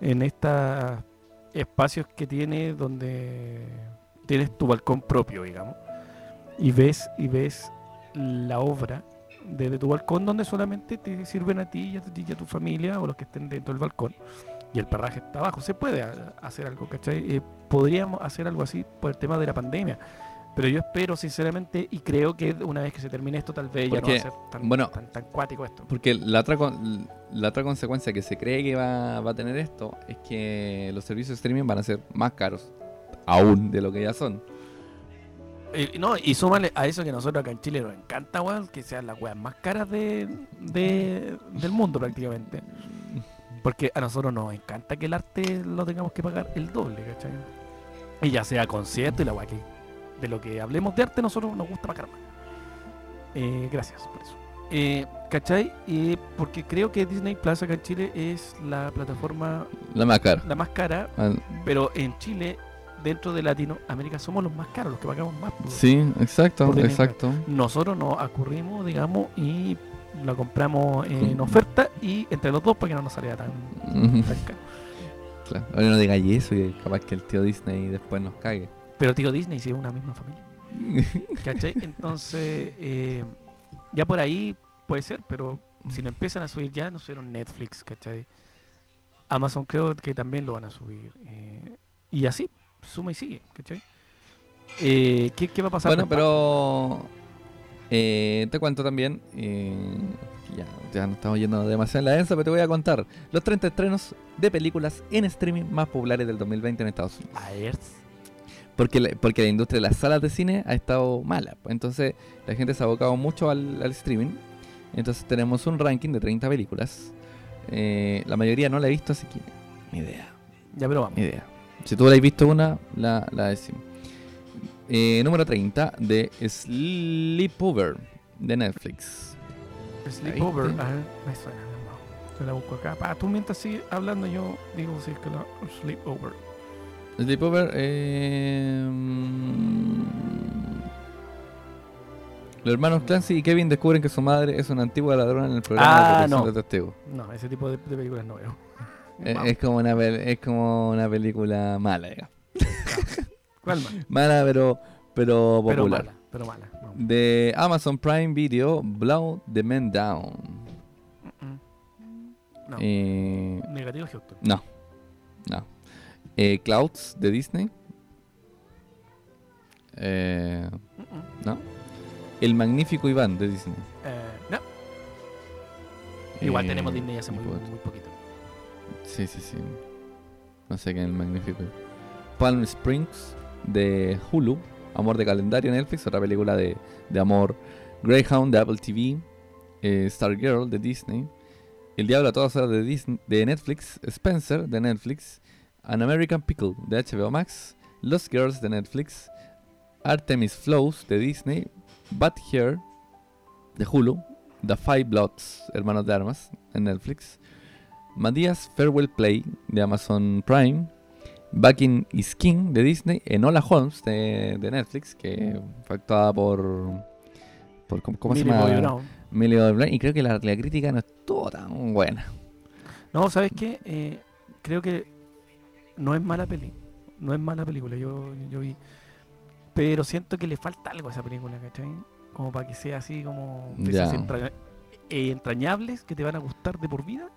en estos espacios que tiene donde tienes tu balcón propio, digamos, y ves y ves la obra desde tu balcón donde solamente te sirven a ti y a tu, y a tu familia o los que estén dentro del balcón y el perraje está abajo. Se puede a- hacer algo, ¿cachai? Eh, podríamos hacer algo así por el tema de la pandemia. Pero yo espero sinceramente y creo que una vez que se termine esto tal vez ya no va a ser tan, bueno, tan, tan cuático esto. Porque la otra, con- la otra consecuencia que se cree que va, va a tener esto es que los servicios de streaming van a ser más caros aún de lo que ya son. Eh, no, y súmale a eso que nosotros acá en Chile nos encanta, weón, que sean las weas más caras de, de- del mundo prácticamente. Porque a nosotros nos encanta que el arte lo tengamos que pagar el doble, ¿cachai? Y ya sea concierto y la wea que de lo que hablemos de arte nosotros nos gusta pagar más. Eh, gracias por eso. Eh, ¿Cachai? Eh, porque creo que Disney Plus acá en Chile es la plataforma La más cara. la más cara, Ah, pero en Chile, dentro de Latinoamérica, somos los más caros, los que pagamos más. pues. Sí, exacto, Por exacto. nosotros nos acurrimos, digamos, y la compramos en oferta y entre los dos para que no nos saliera tan, caro. claro. Ahora no digáis eso y capaz que el tío Disney después nos cague. Pero tío Disney sí es una misma familia. ¿Cachai? Entonces, eh, ya por ahí puede ser, pero si lo empiezan a subir ya, no subieron Netflix, ¿cachai? Amazon creo que también lo van a subir. eh, y así, suma y sigue, ¿cachai? Eh, ¿qué, qué va a pasar? Bueno, pero eh, te cuento también. eh, ya, ya nos estamos yendo demasiado en la densa, pero te voy a contar los 30 estrenos de películas en streaming más populares del 2020 en Estados Unidos. A ver. Porque la, porque la industria de las salas de cine ha estado mala. Entonces la gente se ha abocado mucho al, al streaming. Entonces tenemos un ranking de 30 películas. Eh, la mayoría no la he visto, así que ni idea. Ya, pero vamos. Ni idea. Si tú la has visto una, la, la decimos. Eh, número 30 de Sleepover de Netflix. Sleepover. ¿Viste? Ajá, me suena, no. Yo la busco acá. Pa, tú mientras sigues hablando, yo digo si es que la Sleepover. Sleepover. Eh, los hermanos Clancy y Kevin descubren que su madre es una antigua ladrona en el programa Ah, de protección no. de testigos. No, ese tipo de, de películas no veo. Eh, es, como una es como una película mala, digamos. ¿Cuál más? Mala, pero, pero Pero popular. mala, pero mala. no. De Amazon Prime Video, Blow the Man Down. No. Eh, Negativo Houston. no, no. Eh, Clouds de Disney. Eh, no. El Magnífico Iván de Disney. Eh, no. Igual tenemos Disney hace muy poquito. Sí, sí, sí. No sé qué es el Magnífico. Palm Springs de Hulu. Amor de calendario Netflix, otra película de, de amor. Greyhound de Apple TV. eh, Stargirl de Disney. El Diablo a todas horas de, de Netflix. Spencer de Netflix. An American Pickle de HBO Max. Lost Girls de Netflix. Artemis Flows de Disney. Bad Hair de Hulu. The Five Bloods, Hermanos de Armas, en Netflix. Matías Farewell Play de Amazon Prime. Back in Is King de Disney. Enola Holmes de, de Netflix, que fue actuada por. por ¿Cómo, se llama? Millie Bobby Brown, Y creo que la, la crítica no estuvo tan buena. No, ¿sabes qué? Eh, creo que no es mala peli. No es mala película, yo, yo vi. Pero siento que le falta algo a esa película, ¿cachai? Como para que sea así como entra- eh, entrañables que te van a gustar de por vida.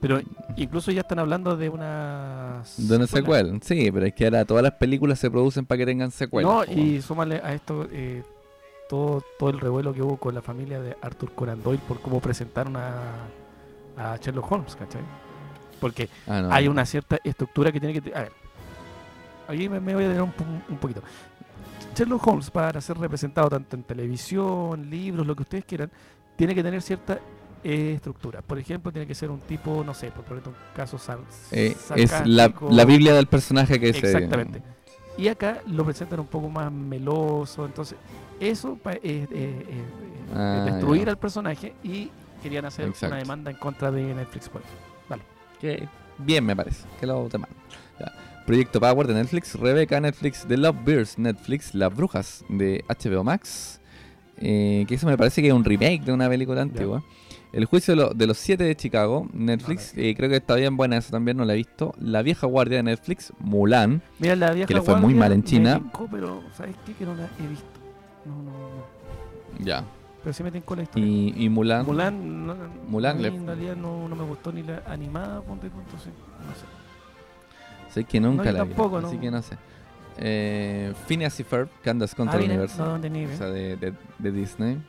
Pero incluso ya están hablando de una De una secuela. Sí, pero es que ahora todas las películas se producen para que tengan secuelas. No, y súmale a esto eh, todo, todo el revuelo que hubo con la familia de Arthur Conan Doyle por cómo presentaron a, a Sherlock Holmes, ¿cachai? Porque Ah, no. hay una cierta estructura que tiene que... A ver, aquí me, me voy a detener un, un poquito. Sherlock Holmes, para ser representado tanto en televisión, libros, lo que ustedes quieran, tiene que tener cierta eh, estructura. Por ejemplo, tiene que ser un tipo, no sé, por ponerte un caso sar- Eh, es la, la Biblia del personaje que se. Exactamente. Y acá lo presentan un poco más meloso, entonces eso es eh, eh, Ah, destruir ya. al personaje y querían hacer Exacto. una demanda en contra de Netflix por eso. Que bien me parece, que lo. Ya. Proyecto Power de Netflix, Rebecca Netflix, The Love Bears Netflix, Las Brujas de HBO Max. eh, que eso me parece que es un remake de una película antigua. El juicio de, lo- de los siete de Chicago, Netflix, eh, creo que está bien buena, eso también no la he visto. La vieja guardia de Netflix, Mulan. Mira, la vieja Que le fue muy mal en China. tincó, pero ¿sabes qué? Que no la he visto. No, no, no. Ya. Pero sí me tincó la historia. Y, y Mulan. Mulan, no, Mulan a mí le- en realidad no, no me gustó ni la animada, ponte entonces, no sé. Sé que nunca la vi, tampoco, así no. que no sé. Eh, Phineas y Ferb, Candace contra Ah, el universo. O sea, de, de- de Disney.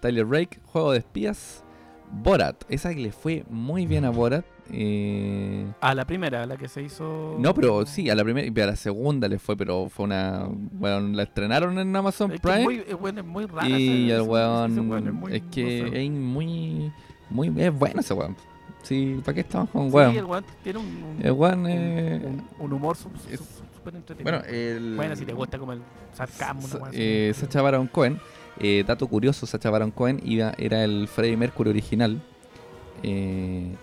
Tyler Rake, Juego de Espías. Borat, esa que le fue muy bien a Borat. eh, A la primera, a la que se hizo. No, pero sí, a la primera y a la segunda le fue, pero fue una. Bueno, la estrenaron en Amazon Es que Prime. es muy, es, muy rara. y el weón. es muy- es que no sé. es muy. muy Es bueno ese weón. Sí, ¿para qué estamos con Sí, weón? el weón tiene un, un, weón. eh, un- un humor su- su- es- súper entretenido. bueno, el. Bueno, si te gusta como el sarcasmo. Sa- así. eh, Sacha Baron Cohen, eh, dato curioso, Sacha Baron Cohen iba, era el Freddie Mercury original eh,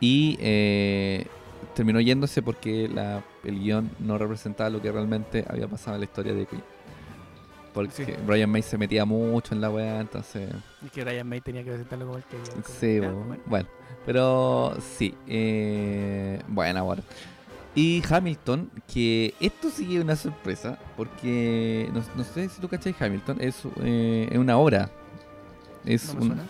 y eh, terminó yéndose porque la, el guion no representaba lo que realmente había pasado en la historia de Queen. Porque Sí. Brian May se metía mucho en la weá, entonces... Y que Brian May tenía que presentarlo como el que. como- Sí, bueno. bueno. Pero sí, bueno, ahora. Y Hamilton, que esto sí es una sorpresa, porque no, no sé si tú cachai Hamilton, es, eh, es una obra. Es No me un- suena.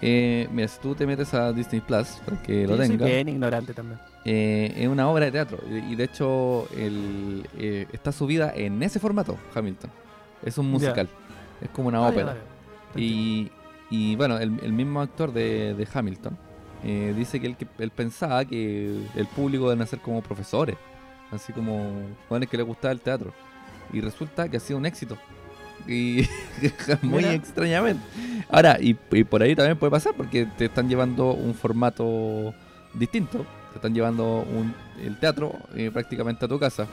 eh, mira, si tú te metes a Disney Plus, para que lo Sí, tengas, bien ignorante también. eh, es una obra de teatro. Y, de hecho, el, eh, está subida en ese formato, Hamilton. Es un musical, es como una Ah, ópera. Y, y bueno, el, el mismo actor de, de Hamilton eh, dice que él, que él pensaba que el público deben ser como profesores, así como jóvenes que les gustaba el teatro. Y resulta que ha sido un éxito. Y muy Mira. extrañamente. Ahora, y, y por ahí también puede pasar porque te están llevando un formato distinto. Te están llevando un, el teatro eh, prácticamente a tu casa.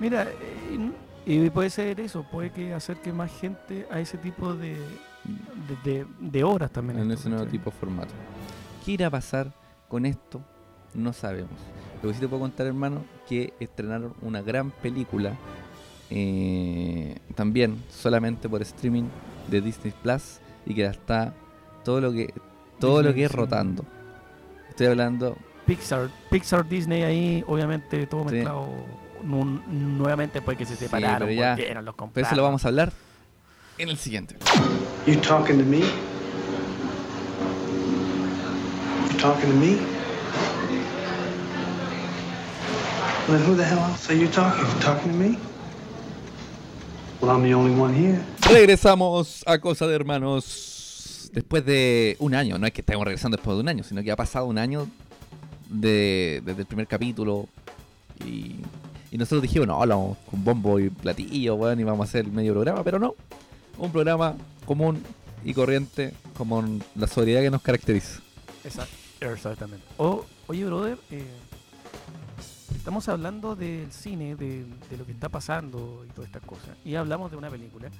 Mira, y puede ser eso, puede que acerque más gente a ese tipo de, de, de- de obras también. en ese nuevo tipo de formato. ¿Qué irá a pasar con esto? No sabemos. Lo que sí te puedo contar, hermano, que estrenaron una gran película eh, también solamente por streaming de Disney Plus y que ya está todo lo que todo lo que es rotando. Estoy hablando Pixar, Pixar, Disney ahí, obviamente todo Sí. mezclado nu- nuevamente porque se Sí, separaron, pero ya- volvieron, los pero eso lo vamos a hablar en el siguiente. You talking to me? You talking to me? Well, then who the hell else are you talking? Talking to me? Well, I'm the only one here. Regresamos a Cosa de Hermanos después de un año. No es que estemos regresando después de un año, sino que ha pasado un año de, desde el primer capítulo. Y, y nosotros dijimos, no, hablamos con bombo y platillo, weón, y vamos a hacer el medio programa, pero no. Un programa común y corriente, como la sobriedad que nos caracteriza. Exacto, exactamente. O, oye, brother, eh, estamos hablando del cine, de, de lo que está pasando y todas estas cosas. Y hablamos de una película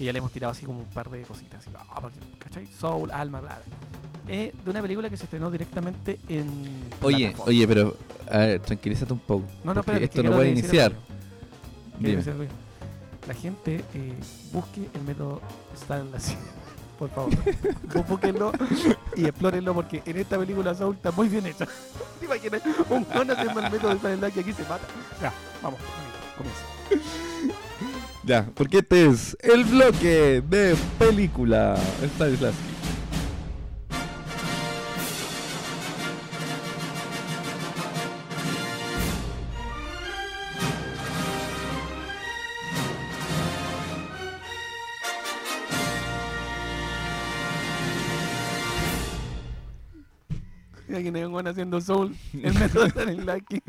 que ya le hemos tirado así como un par de cositas. Así, ah, porque, ¿cachai? Soul, Alma, bla, bla. Eh, de una película que se estrenó directamente en. Oye, oye, pero a ver, tranquilízate un poco. no, no, espérate, esto no puede iniciar. La gente eh, busque el método Stanislavski. Por favor, búsquenlo y explórenlo porque en esta película Soul está muy bien hecha. ¿Te imaginas? Un con haciendo el método Stanislavski aquí se mata. Ya, vamos, comienza. Ya, porque este es el bloque de película. Mira que un haciendo Soul, método Stanislavski.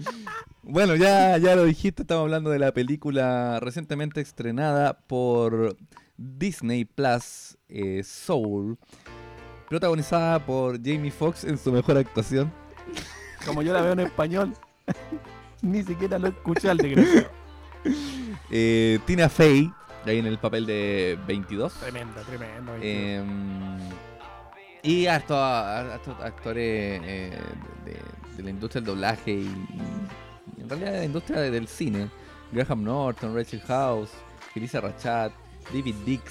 Bueno, ya, ya lo dijiste, estamos hablando de la película recientemente estrenada por Disney Plus, eh, Soul, protagonizada por Jamie Foxx en su mejor actuación. Como yo la veo en español, ni siquiera lo escuché al desgraciado. Eh, Tina Fey, ahí en el papel de 22. Tremenda, tremenda. Eh, y hartos hartos actores eh, de, de la industria del doblaje y, y en realidad de la industria de- del cine. Graham Norton, Rachel House, Elisa Rachat, David Dix,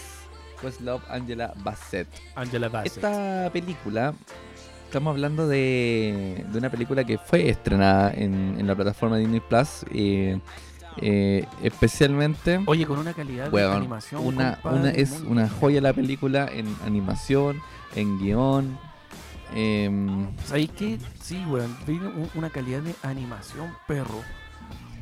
Questlove, Angela Bassett. Angela Bassett. Esta película, estamos hablando de, de una película que fue estrenada en, en la plataforma Disney Plus, eh, eh, especialmente, Oye, con una calidad de animación. una, compadre, una- es una joya la película en animación, en guion. em, ¿Sabéis qué? Sí, weón. Tiene un- una calidad de animación, perro.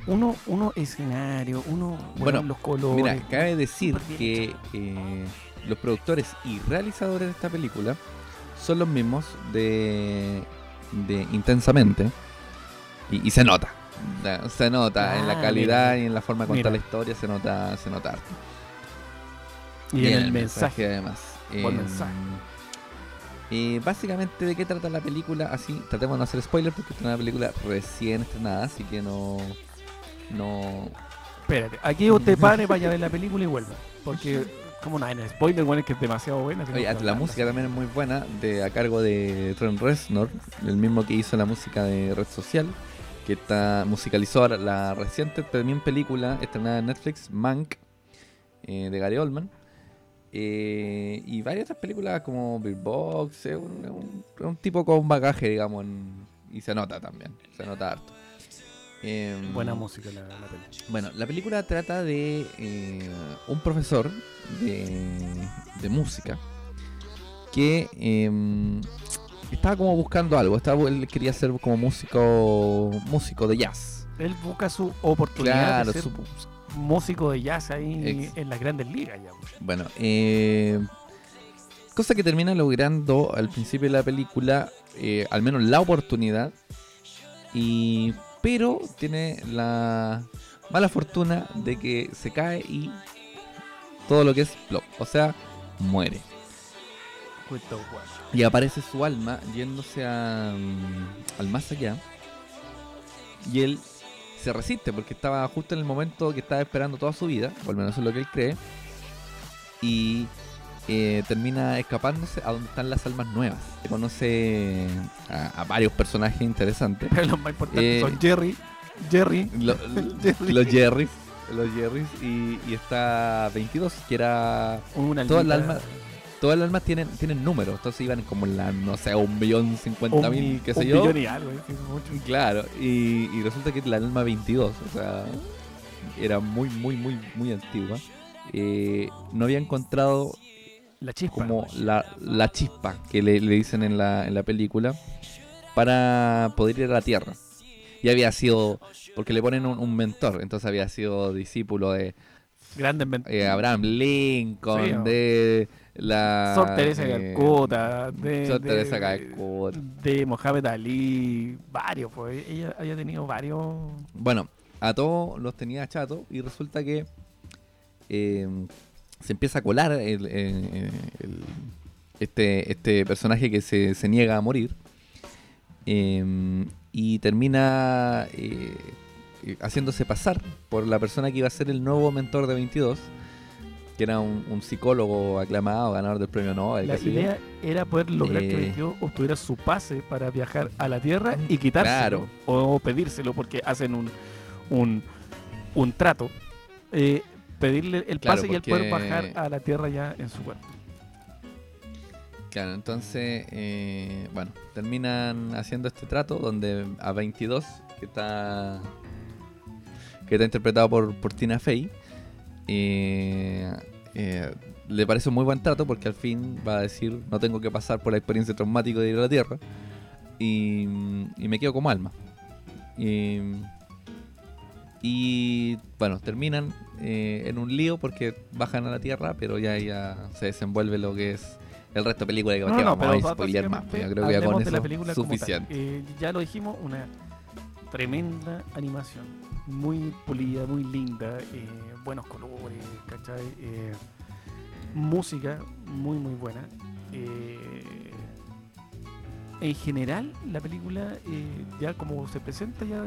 Uno, uno escenario, uno, weón, Bueno, los colores. Mira, cabe decir que eh, los productores y realizadores de esta película son los mismos de, de Intensamente. Y, y se nota. Se nota en la Ah, calidad mira. y en la forma de contar Mira. la historia, se nota, se nota harto. y en el mensaje. además. Em, mensaje. Y básicamente, ¿de qué trata la película? Así, tratemos de no hacer spoiler porque es una película recién estrenada, así que no. No. Espérate, aquí usted pare, vaya a ver la película y vuelva. Porque, como nada, en el spoiler, bueno, es que es demasiado buena. Oye, que la música también es muy buena, de a cargo de Trent Reznor, el mismo que hizo la música de Red Social, que está musicalizó la reciente también película estrenada en Netflix, Mank, eh, de Gary Oldman. Eh, y varias otras películas como Bird Box, es un, tipo con bagaje, digamos, en- y se nota también, se nota harto. Em, Buena música la, la película. bueno, la película trata de eh, un profesor de, de música que em, estaba como buscando algo. Estaba, él quería ser como músico músico de jazz. Él busca su oportunidad Claro, de ser su- músico de jazz ahí Ex- en las grandes ligas ya. pues. Bueno, eh, cosa que termina logrando al principio de la película, eh, al menos la oportunidad, y pero tiene la mala fortuna de que se cae y todo lo que es plop, o sea, muere. Y aparece su alma yéndose a, mm, al más allá. Y él se resiste porque estaba justo en el momento que estaba esperando toda su vida, o al menos eso es lo que él cree. Y eh, termina escapándose a donde están las almas nuevas. Conoce a, a varios personajes interesantes. Pero los más importantes Eh, son Jerry, Jerry, Lo- Jerry. los Jerrys. Los Jerrys. Y, y está 22, que era una Toda aldita, alma- todas las almas tienen, tienen números, entonces iban como en la, no sé, un millón cincuenta mil, qué sé un yo. billón y algo, eh, es. Claro, y, y resulta que la alma 22, o sea, era muy, muy, muy, muy antigua. Eh, no había encontrado La chispa. como la, la chispa que le, le dicen en la, en la película para poder ir a la Tierra. Y había sido, porque le ponen un, un mentor, entonces había sido discípulo de Grandes men- eh, Abraham Lincoln, Sí, de la... Sor Teresa de eh, Calcuta, de, Sor de- Teresa Calcuta. de Mohamed Ali, varios, pues ella había tenido varios. Bueno, a todos los tenía chato y resulta que eh, se empieza a colar el- el- este, este personaje que se, se niega a morir eh, y termina eh, haciéndose pasar por la persona que iba a ser el nuevo mentor de 22, que era un, un psicólogo aclamado, ganador del premio Nobel. La idea era poder lograr que Eh. 22 obtuviera su pase para viajar a la Tierra y quitárselo Claro. o pedírselo porque hacen un, un, un trato. Eh, pedirle el Claro, pase y el poder bajar a la Tierra ya en su cuerpo. Claro, entonces, eh, bueno, terminan haciendo este trato donde a 22, que está que está interpretado por, por Tina Fey, eh, eh, le parece un muy buen trato porque al fin va a decir, no tengo que pasar por la experiencia traumática de ir a la Tierra y, y me quedo como alma. Y, y, bueno, terminan eh, en un lío porque bajan a la Tierra, pero ya, ya se desenvuelve lo que es el resto de película que, que vamos a ba- spoilear más. Yo creo que ya con eso suficiente. Eh, ya lo dijimos, una tremenda animación, muy pulida, muy linda, eh, buenos colores, ¿cachai? Eh, música muy muy buena. eh, en general, la película, eh, ya como se presenta, ya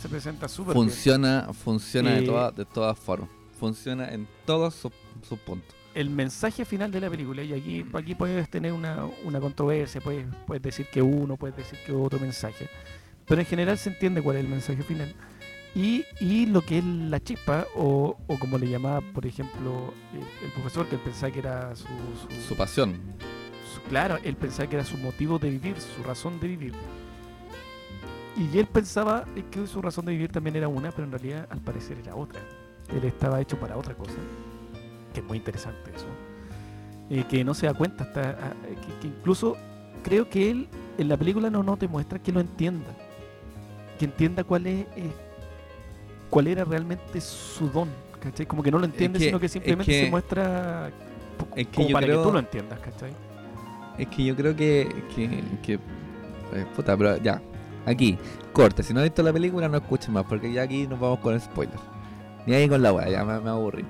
se presenta súper bien. Funciona, funciona de, Eh, todas de todas formas. Funciona en todos sus sus puntos. el mensaje final de la película, y aquí, aquí puedes tener una, una controversia, puedes, puedes decir que uno, puedes decir que otro mensaje, pero en general se entiende cuál es el mensaje final. Y, y lo que es la chispa, o, o como le llamaba, por ejemplo, el, el profesor, que él pensaba que era su, su- Su pasión. su- claro, él pensaba que era su motivo de vivir, su razón de vivir. Y él pensaba que su razón de vivir también era una, pero en realidad al parecer era otra. Él estaba hecho para otra cosa. Que es muy interesante eso. Eh, que no se da cuenta hasta ah, que, que incluso creo que él en la película no, no te muestra que lo entienda. Que entienda cuál es eh, cuál era realmente su don. ¿cachai? Como que no lo entiende, que- sino que es simplemente que- se muestra es que como yo para creo- que tú lo entiendas, ¿cachai? Es que yo creo que. que, que eh, puta, pero ya. Aquí, corte. Si no has visto la película, no escuches más. Porque ya aquí nos vamos con spoilers. Ni ahí con la weá, ya me, me aburrí.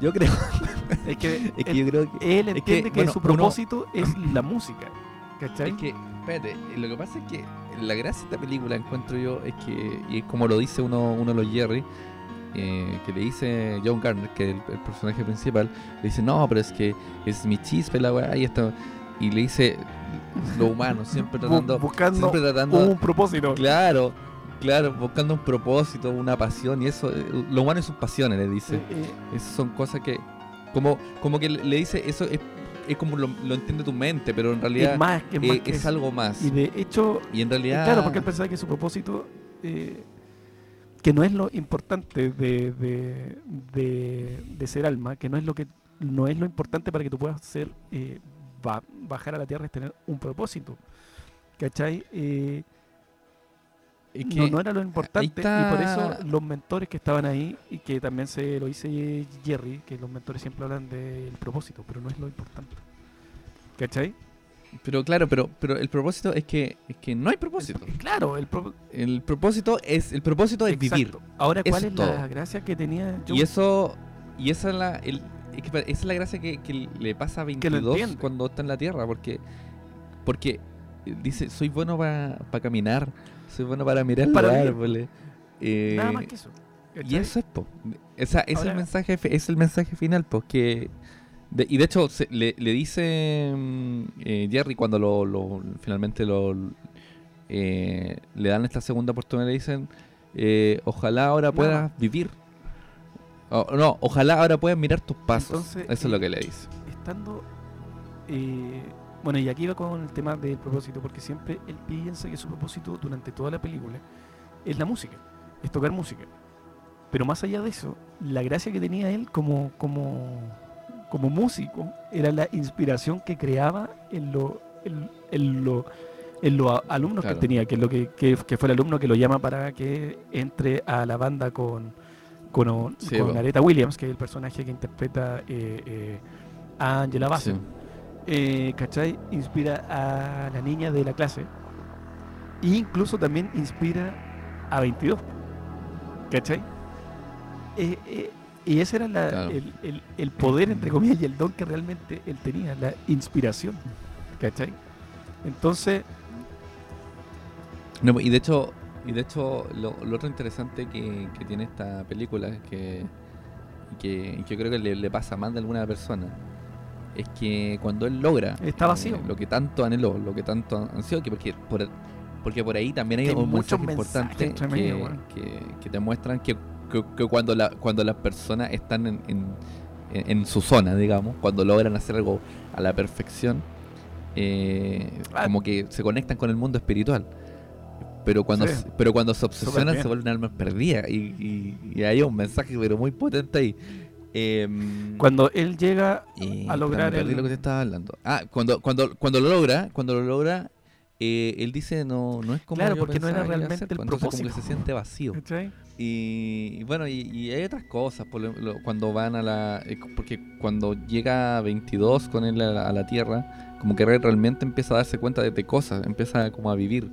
Yo creo. Es que, es que él, yo creo que. él es que, entiende que, bueno, su uno- propósito es la música, ¿cachai? Es que, espérate, lo que pasa es que la gracia de esta película, encuentro yo, es que, y es como lo dice uno, uno de los Jerry, eh, que le dice John Garner, que es el, el personaje principal, le dice, no, pero es que es mi chispa y la weá, y, esto", y le dice lo humano, siempre tratando, buscando siempre tratando, un propósito. claro, claro, buscando un propósito, una pasión, y eso, lo humano es sus pasiones, le dice. Esas son cosas que, como, como que le le dice, eso es, es como lo, lo entiende tu mente, pero en realidad es más, es, eh, que es algo más. Y de hecho, Y en eh, realidad. claro, porque él pensaba que su propósito, eh, que no es lo importante de, de, de- de ser alma, que no es lo que no es lo importante para que tú puedas ser eh, ba- bajar a la tierra es tener un propósito. ¿Cachai? Es no, que- no era lo importante y por eso los mentores que estaban ahí y que también se lo dice Jerry, que los mentores siempre hablan del propósito, pero no es lo importante. ¿Cachai? Pero claro, pero, pero el propósito es que, es que no hay propósito. Claro, el propósito El propósito es, el propósito es vivir. Ahora, ¿cuál es es la gracia que tenía Joe? Y eso, y esa es la, el- es que pa- esa es la gracia que, que le pasa a Que lo 22 entiende. cuando está en la tierra, porque, porque dice, soy bueno para caminar, soy bueno para mirar Para los árboles. eh, Nada más que eso. Y eso es, po. Esa, es, Ahora- el mensaje, es el mensaje final, que... de- y de hecho, se- le, le dice mm, eh, Jerry cuando lo, lo- finalmente lo, eh, le dan esta segunda oportunidad, le dicen, ojalá ahora puedas vivir. O- no, ojalá ahora puedas mirar tus pasos. Entonces, Eso es lo que le dice. estando eh, bueno y aquí va con el tema del propósito porque siempre él piensa que su propósito durante toda la película es la música es tocar música pero más allá de eso la gracia que tenía él como como como músico era la inspiración que creaba en lo en, en lo en los alumnos que Claro. él tenía que es lo que, que, que fue el alumno que lo llama para que entre a la banda con con, Sí, con Williams que es el personaje que interpreta eh, eh, a Angela Bassett Sí. Eh, ¿cachai? Inspira a la niña de la clase. E incluso también inspira a 22. ¿Cachai? Eh, eh, y ese era la- Claro. el, el- el poder, entre comillas, y el don que realmente él tenía, la inspiración. ¿Cachai? Entonces, No, y de hecho, y de hecho lo, lo otro interesante que, que tiene esta película es que, que, que yo creo que le, le pasa más de alguna persona es que cuando él logra Está vacío. eh, lo que tanto anheló, lo que tanto ansió, que porque por, porque por ahí también hay hay un muchos mensaje importante que, que, que te muestran que, que- cuando la, cuando las personas están en, en, su zona, digamos, cuando logran hacer algo a la perfección, eh, Ah. como que se conectan con el mundo espiritual. Pero cuando, Sí. pero cuando se obsesionan se vuelven almas perdidas. Y, y, y hay un mensaje pero muy potente ahí. Em, cuando él llega eh, a lograr el- lo que te estaba hablando. Ah, cuando, cuando, cuando lo logra, cuando lo logra, eh, él dice no, no es como Claro, yo porque no era realmente ser", el entonces como que propósito. se siente vacío. Y, y bueno, y, y hay otras cosas, por ejemplo, cuando van a la... eh, porque cuando llega 22 con él a la, a la Tierra, como que re- realmente empieza a darse cuenta de, de cosas, empieza como a vivir,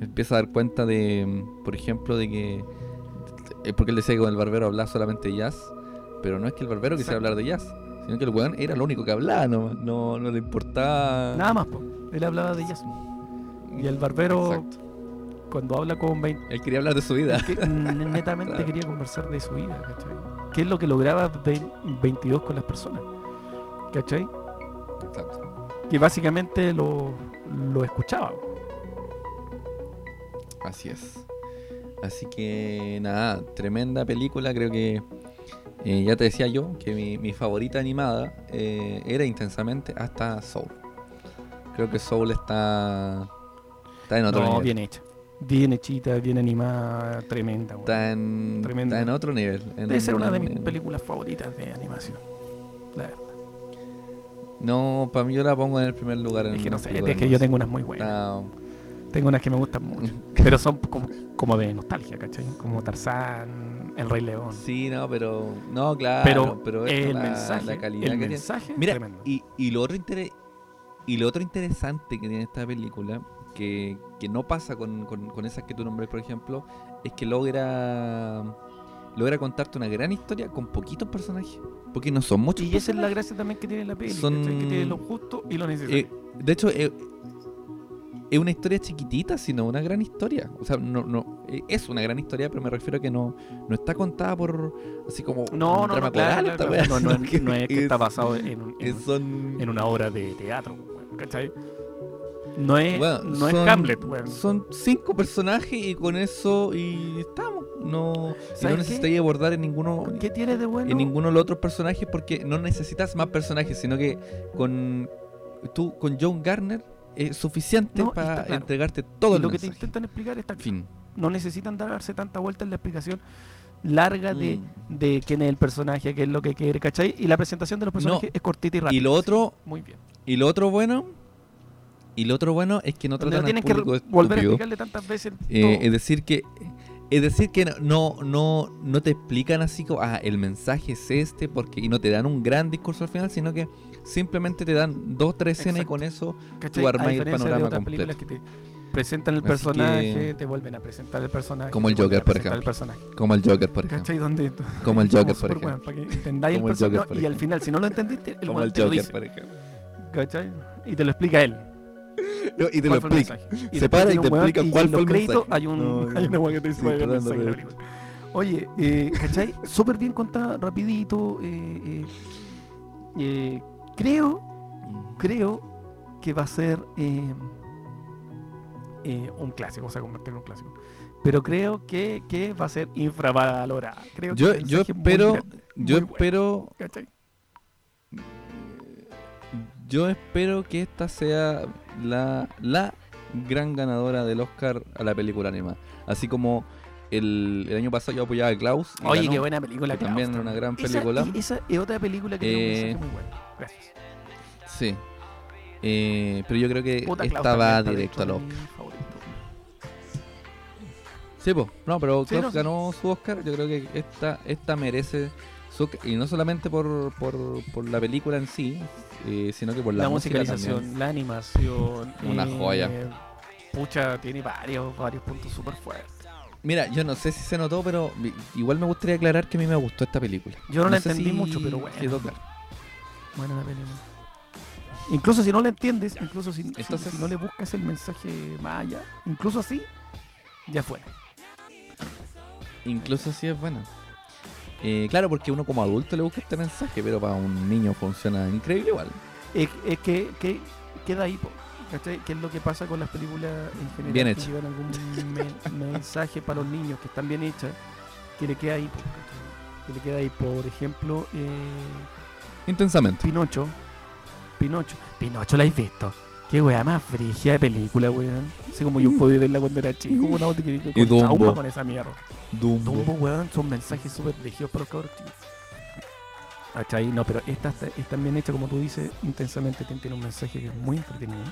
empieza a dar cuenta de, mm, por ejemplo, de que... eh, porque él decía que con el barbero hablaba solamente jazz, pero no es que el barbero quisiera hablar de jazz, sino que el weón era lo único que hablaba, no, no, no le importaba... Nada más, po. él hablaba de ellas. Y el barbero, Exacto. cuando habla con 20, Él quería hablar de su vida. que netamente Claro. quería conversar de su vida, ¿cachai? ¿Qué es lo que lograba de 22 con las personas? ¿Cachai? Exacto. Que básicamente lo, lo escuchaba. Así es. Así que nada, tremenda película. Creo que eh, ya te decía yo que mi, mi favorita animada eh, era intensamente hasta Soul. Creo que Soul está, está en otro No, nivel. bien hecha. Bien hechita, bien animada, tremenda. Está en, Tremenda. está en otro nivel. en- Debe ser una de mis en- películas favoritas de animación. La verdad. No, para mí yo la pongo en el primer lugar. En Es que no sé, es que yo tengo unas muy buenas. Tengo unas que me gustan mucho. Pero son como, como de nostalgia, ¿cachai? Como Tarzán, El Rey León. Sí, no, pero. No, claro. pero, pero el la, mensaje, la calidad el que tiene. mensaje, Mira, tremendo. y, y lo otro intere- y lo otro interesante que tiene esta película, que, que no pasa con, con- con esas que tú nombres, por ejemplo, es que logra logra contarte una gran historia con poquitos personajes. Porque no son muchos. Y esa es la gracia también que tiene la peli, Son- que tiene lo justo y lo necesario. Eh, de hecho, eh, es una historia chiquitita, sino una gran historia. O sea, no, no, eh, es una gran historia, pero me refiero a que no, no está contada por así como no, un no, drama no, claro, claro, claro. no, no, es- no es que está basado en, en, es- son, en una obra de teatro, ¿cachai? No es, Weón, no es son- Hamlet, weón. Son cinco personajes y con eso y estamos. No, y no necesitáis abordar en ninguno ¿Qué tiene de bueno? en ninguno de los otros personajes porque no necesitas más personajes, sino que con tú con John Garner es suficiente No, y para está claro. entregarte todo Y el lo que te intentan explicar está Fin. no necesitan darse tanta vuelta en la explicación larga de, Mm. de quién es el personaje, qué es lo que quiere, ¿cachai? Y la presentación de los personajes es cortita y rápida. Y lo otro, Muy bien. y lo otro bueno, y lo otro bueno es que no tratan no tienen que público volver a explicarle tantas veces Eh, es decir que es decir que no no no te explican así como ah el mensaje es este porque y no te dan un gran discurso al final sino que simplemente te dan dos tres escenas y con eso ¿cachai? tú A armáis el panorama completo. que te presentan el Así personaje, que- te vuelven a presentar el personaje. Como el Joker, por ejemplo. El como el Joker por ejemplo ¿Cachai? Donde Como el Joker, por ejemplo. para que entendáis el Como el personaje. Y al final, si no lo entendiste, el como el Joker por ejemplo ¿Cachai? Y te lo explica él. No, y te lo explica mensaje. Se para y te explica y cuál fue el mensaje. hay, un, hay una que te dice el mensaje. Oye, eh, ¿cachai? Súper bien contada, rapidito. eh, eh, eh, creo, creo que va a ser eh, eh, un clásico, o sea, convertirlo en un clásico. Pero creo que, que va a ser infravalorada. Creo que yo el yo muy espero yo muy bueno, espero ¿cachai? yo espero que esta sea la la gran ganadora del Oscar a la película animada así como el, el año pasado yo apoyaba a Klaus Oye, ganó. qué buena película. que también Klaus, era una gran película. esa es otra película que Eh, muy bueno. Gracias. Sí. Eh, pero yo creo que Puta, Klaus esta va también está directo mis favoritos. Sí, pues. No, pero Sí, Klaus sí. ganó su Oscar. Yo creo que esta, esta merece su Y no solamente por, por, por la película en sí, eh, sino que por la, La, musicalización, también. la animación. Una joya. Pucha, tiene varios, varios puntos súper fuertes. Mira, yo no sé si se notó, pero igual me gustaría aclarar que a mí me gustó esta película. Yo no la entendí si mucho, pero bueno. Quedó claro. Buena la película. Incluso si no la entiendes, incluso si, si- Entonces- si no le buscas el mensaje más allá, incluso así, ya fue. Incluso si es buena. Eh, claro, porque uno como adulto le busca este mensaje, pero para un niño funciona increíble igual. Es, es que, que queda ahí, ¿cachai? ¿Qué es lo que pasa con las películas en general? Bien que hecha. llevan algún me- mensaje para los niños que están bien hechas, que le queda ahí, que le queda ahí. Por ejemplo, eh, Intensamente. Pinocho. Pinocho. Pinocho la he visto. Qué weá más frigia de película, weón. Así como yo pude verla cuando era chico, una que Y con trauma Dumbo. con esa mierda. Dumbo. Dumbo, weón, son mensajes súper dirigidos los cabros. ¿Cachai? No, pero esta es tan bien hecha como tú dices, intensamente tiene un mensaje que es muy entretenido.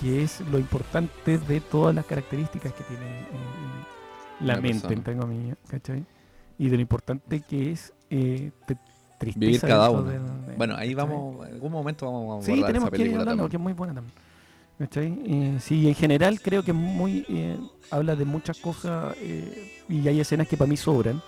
Que es lo importante de todas las características que tiene eh, la Una mente, persona. entre comillas, ¿cachai? Y de lo importante que es eh, te- tristeza Vivir cada uno. de- Bueno, ahí vamos, en algún momento vamos a Sí, tenemos esa que ir película que es muy buena también. Eh, sí, en general creo que es muy. eh, habla de muchas cosas eh, y hay escenas que para mí sobran.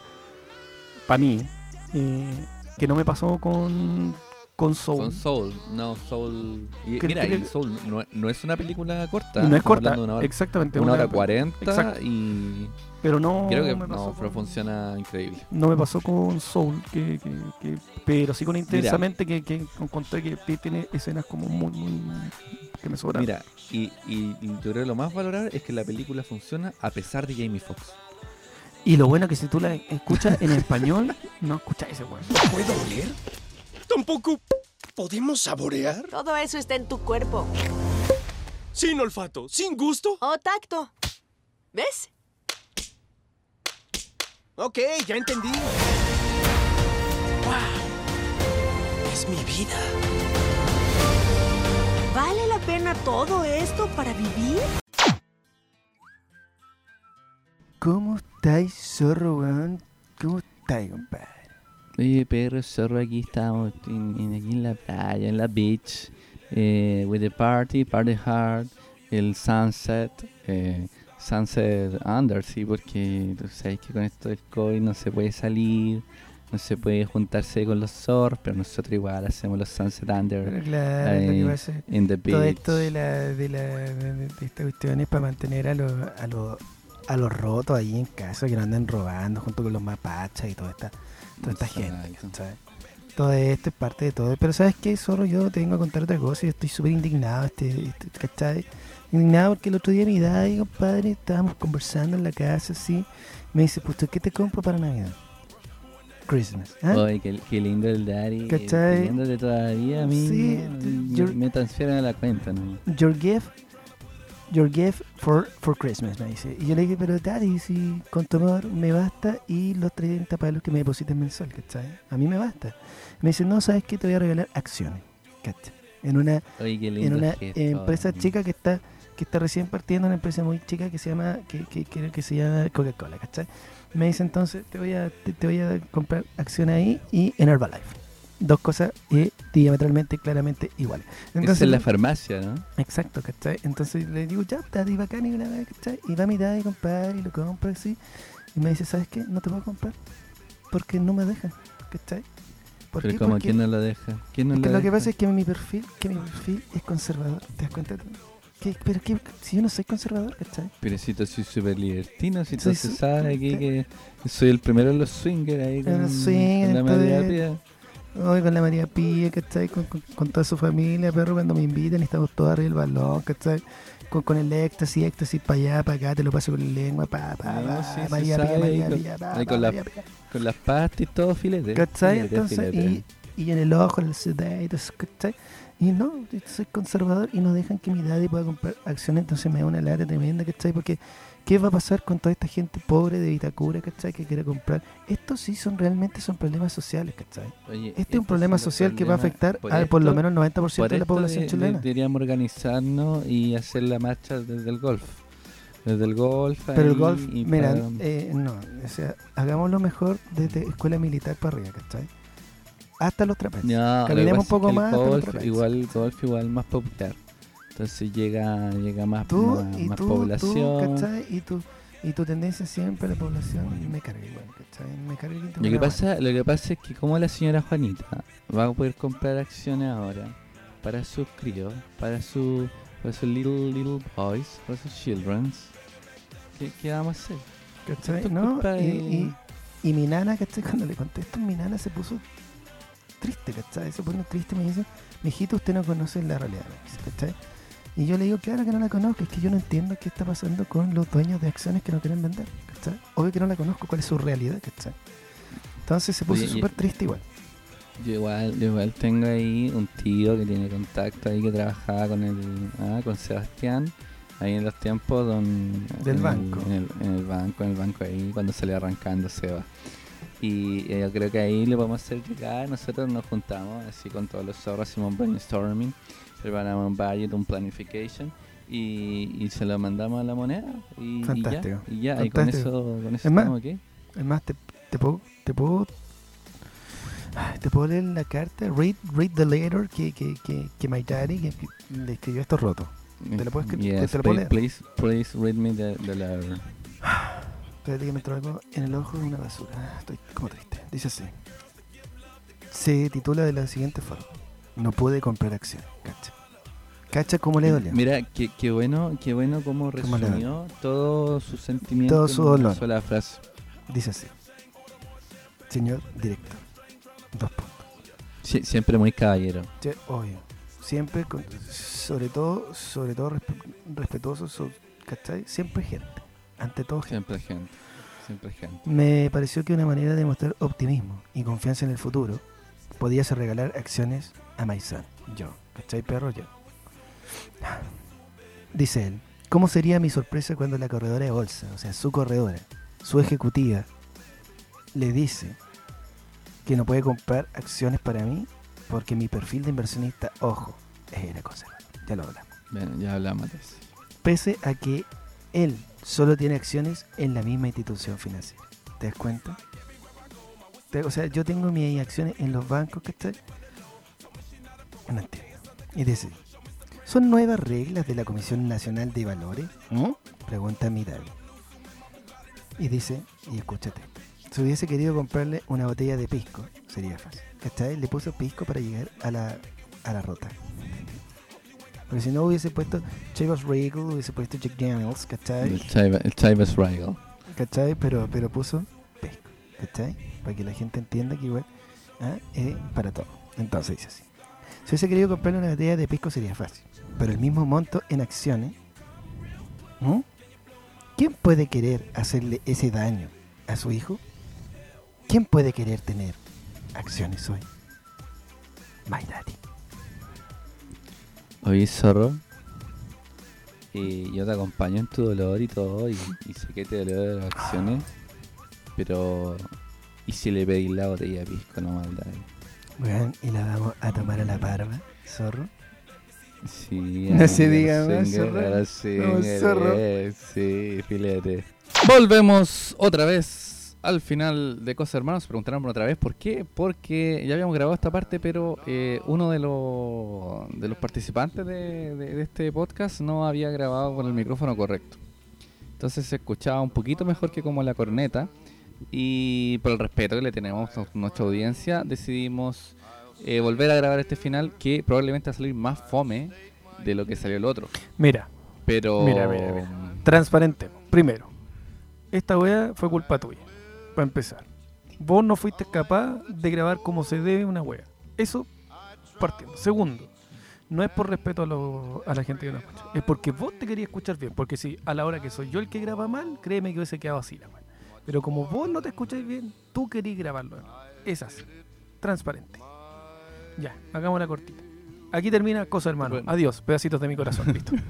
Para mí. eh, que no me pasó con, con Soul. Con Soul, no, Soul. Y, Que- mira, que- y Soul no, no es una película corta. no es corta, Una hora, exactamente. una hora cuarenta y Pero no creo que me pasó no, pero con- funciona increíble. No me pasó con Soul, que, que- que- pero sí con intensamente que, que encontré que tiene escenas como muy, muy que me sobran. Mira, y, y- y yo creo que lo más valorable es que la película funciona a pesar de Jamie Foxx. Y lo bueno que si tú la escuchas en español, no escuchas ese weón. ¿Puedo oler? Tampoco podemos saborear. Todo eso está en tu cuerpo. Sin olfato, sin gusto. O tacto. ¿Ves? Ok, ya entendí. ¡Wow! Es mi vida. ¿Vale la pena todo esto para vivir? ¿Cómo estáis, zorro, weón? ¿Cómo estáis, compadre? Oye, perro, zorro, aquí estamos, en, en- aquí en la playa, en la beach, eh, with the party, party hard, el sunset, eh, sunset under, sí, porque tú sabes que con esto del COVID no se puede salir, no se puede juntarse con los zorros, pero nosotros igual hacemos los sunset under Pero claro, que ahí, in the beach. todo esto de la de la de, esta cuestión es para mantener a los a los a los rotos ahí en casa que no anden robando junto con los mapaches y toda esta toda esta gente todo esto es parte de todo pero sabes qué zorro yo te vengo a contar otra cosa y estoy súper indignado este, este, ¿cachai? Indignado porque el otro día mi daddy compadre estábamos conversando en la casa así me dice pues ¿qué te compro para Navidad? Christmas. Oye, qué, qué lindo el Daddy. ¿Cachai? Pidiéndote todavía a mí. Sí, me- transfieren a la cuenta, ¿no? your gift your gift for, for Christmas me dice y yo le dije pero daddy si con tu amor me basta y los 30 palos que me deposites mensual ¿cachai? a mí me basta me dice no sabes qué te voy a regalar acciones ¿cachai? en una en una gesto. empresa chica que está que está recién partiendo una empresa muy chica que se llama que, que, que, que se llama Coca-Cola ¿cachai? me dice entonces te voy a te, te voy a comprar acciones ahí y en Herbalife dos cosas eh, diametralmente claramente iguales Esa es la farmacia, ¿no? Exacto, ¿cachai? Entonces le digo, ya, daddy, bacán y una vez, ¿cachai? Y va mi daddy, compadre, y lo compra así. Y me dice, ¿sabes qué? No te puedo comprar. Porque no me dejan, ¿cachai? ¿Por Pero qué? como Porque, ¿quién no lo deja? ¿Quién no porque lo que pasa es que mi perfil, que mi perfil es conservador. ¿Te das cuenta? Pero qué, si yo no soy conservador, ¿cachai? Pero si tú soy súper libertino, si tú se sabe aquí que soy el primero en los swingers ahí con, la María Pía. Hoy con la María Pía, ¿cachai? Con, con, con toda su familia, perro, cuando me invitan y estamos todos arriba del balón, ¿cachai? Con, con el éxtasis, éxtasis para allá, para acá, te lo paso con la lengua, pa, pa, No, pa, sí, María Pía, María Pía, pa, con la- María Pía. Con las pastas y todo filete. ¿Cachai? filete, Entonces, filete. y, y en el ojo, en el sedate, ¿cachai? Y no, soy conservador y no dejan que mi daddy pueda comprar acciones, entonces me da una lata tremenda, ¿cachai? Porque, ¿qué va a pasar con toda esta gente pobre de Vitacura, ¿cachai? Que quiere comprar. Estos sí son realmente son problemas sociales, ¿cachai? Oye, Este es un problema son los social que va a afectar por a por lo menos el 90% Por de la población de- chilena. deberíamos organizarnos y hacer la marcha desde el golf. Desde el golf. Pero el golf, mira, para- eh, no, o sea, hagámoslo mejor desde escuela militar para arriba, ¿cachai? Hasta los trapecios. No, lo que Caminemos pasa un poco es que el más hasta los Golf, igual, golf igual más popular. Entonces llega, llega más, tú más, y más tú, población. tú, ¿cachai? Y tu, y tu tendencia siempre a la población me carga igual, ¿cachai? Me carga Lo que, pasa, lo que pasa es que como la señora Juanita va a poder comprar acciones ahora para sus críos, para su para sus little little boys, para sus children, ¿qué, qué vamos a hacer? ¿cachai? No, y, y, y mi nana, ¿cachai? Cuando le contesto, mi nana se puso triste, ¿cachai? Se pone triste y me dice, mijito, usted no conoce la realidad, ¿cachai? Y yo le digo, claro que no la conozco, es que yo no entiendo qué está pasando con los dueños de acciones que no quieren vender, ¿cachai? Obvio que no la conozco, cuál es su realidad, ¿cachai? Entonces se puso súper triste igual. Yo igual, yo igual tengo ahí un tío que tiene contacto ahí que trabajaba con el ah, con Sebastián ahí en los tiempos don, Del en el- banco. en, el, en el banco, en el banco ahí cuando salió arrancando Seba. Y eh, yo creo que ahí le podemos hacer llegar, nosotros nos juntamos así con todos los zorros, hacemos un brainstorming, preparamos un budget, un planification y, y se lo mandamos a la moneda y, y Fantástico, ya, y ya, y con eso, con eso Es más, aquí. Es más, te, te puedo, te puedo, te puedo leer la carta, read, read the letter que, que, que, que my daddy que, que le escribió esto roto. ¿Te lo puedes Yes, te lo puedo please, leer? please, please read me the, the letter. Espérate que me entró algo en el ojo de una basura. Estoy como triste. Dice así. Se titula de la siguiente forma. no pude comprar acciones. Cacha. Cacha cómo le dolió. Mira, qué, qué bueno, qué bueno cómo ¿Cómo le resumió todo su sentimiento Todo su en una dolor. sola frase. Dice así. Señor director. Dos puntos. Sí, siempre muy caballero. Che, obvio. Siempre, con- sobre todo, sobre todo respe- respetuoso, so- ¿cachai? Siempre gente. Ante todo gente. Siempre gente. Siempre gente. Me pareció que una manera de mostrar optimismo y confianza en el futuro podía ser regalar acciones a Maizán. Yo, ¿cachai, perro? Yo. Dice él, ¿cómo sería mi sorpresa cuando la corredora de bolsa, o sea, su corredora, su ejecutiva, le dice que no puede comprar acciones para mí porque mi perfil de inversionista, ojo, es cosa. Ya lo hablamos. Bueno, ya hablamos de eso. Pese a que él solo tiene acciones en la misma institución financiera. ¿Te das cuenta? O sea, yo tengo mis acciones en los bancos, ¿cachai? No entiendo. Y dice, ¿son nuevas reglas de la Comisión Nacional de Valores? ¿Mm? Pregunta Midal. Y dice, y escúchate, si hubiese querido comprarle una botella de pisco, sería fácil. ¿Cachai? Le puso pisco para llegar a la, a la rota. Porque si no hubiese puesto Chivas Regal, hubiese puesto Jack Daniels, ¿cachai? El Chivas Regal. ¿Cachai? Pero, pero puso pisco, ¿cachai? Para que la gente entienda que igual ¿ah? es para todo. Entonces dice así. Si hubiese querido comprarle una botella de pisco sería fácil. Pero el mismo monto en acciones, ¿no? ¿Quién puede querer hacerle ese daño a su hijo? ¿Quién puede querer tener acciones hoy? My daddy. Oye, zorro. Y yo te acompaño en tu dolor y todo. Y, y sé que te dolió las acciones. Pero. ¿Y si le pedís la botella de pisco, no maldad? Weón, y la vamos a tomar a la barba, zorro. Sí, No se diga más, zorro. No, zorro. eh, Sí, filete. Volvemos otra vez al final de Cosas Hermanos. Preguntaron otra vez por qué. Porque ya habíamos grabado esta parte, pero eh, uno de los, de los participantes de, de- de este podcast no había grabado con el micrófono correcto. Entonces se escuchaba un poquito mejor que como la corneta. Y por el respeto que le tenemos a nuestra audiencia, decidimos eh, volver a grabar este final que probablemente va a salir más fome de lo que salió el otro. Mira, Pero. Mira, mira, mira. transparente. Primero, esta wea fue culpa tuya. Para empezar. Vos no fuiste capaz de grabar como se debe una wea. Eso partiendo. Segundo, no es por respeto a, lo- a la gente que nos escucha. Es porque vos te querías escuchar bien. Porque si a la hora que soy yo el que graba mal, créeme que hubiese quedado así la wea. Pero como vos no te escucháis bien, tú querías grabarlo. Es así. Transparente. Ya, hagámosla cortita. Aquí termina Cosa Hermano. Bueno. Adiós, pedacitos de mi corazón. Listo.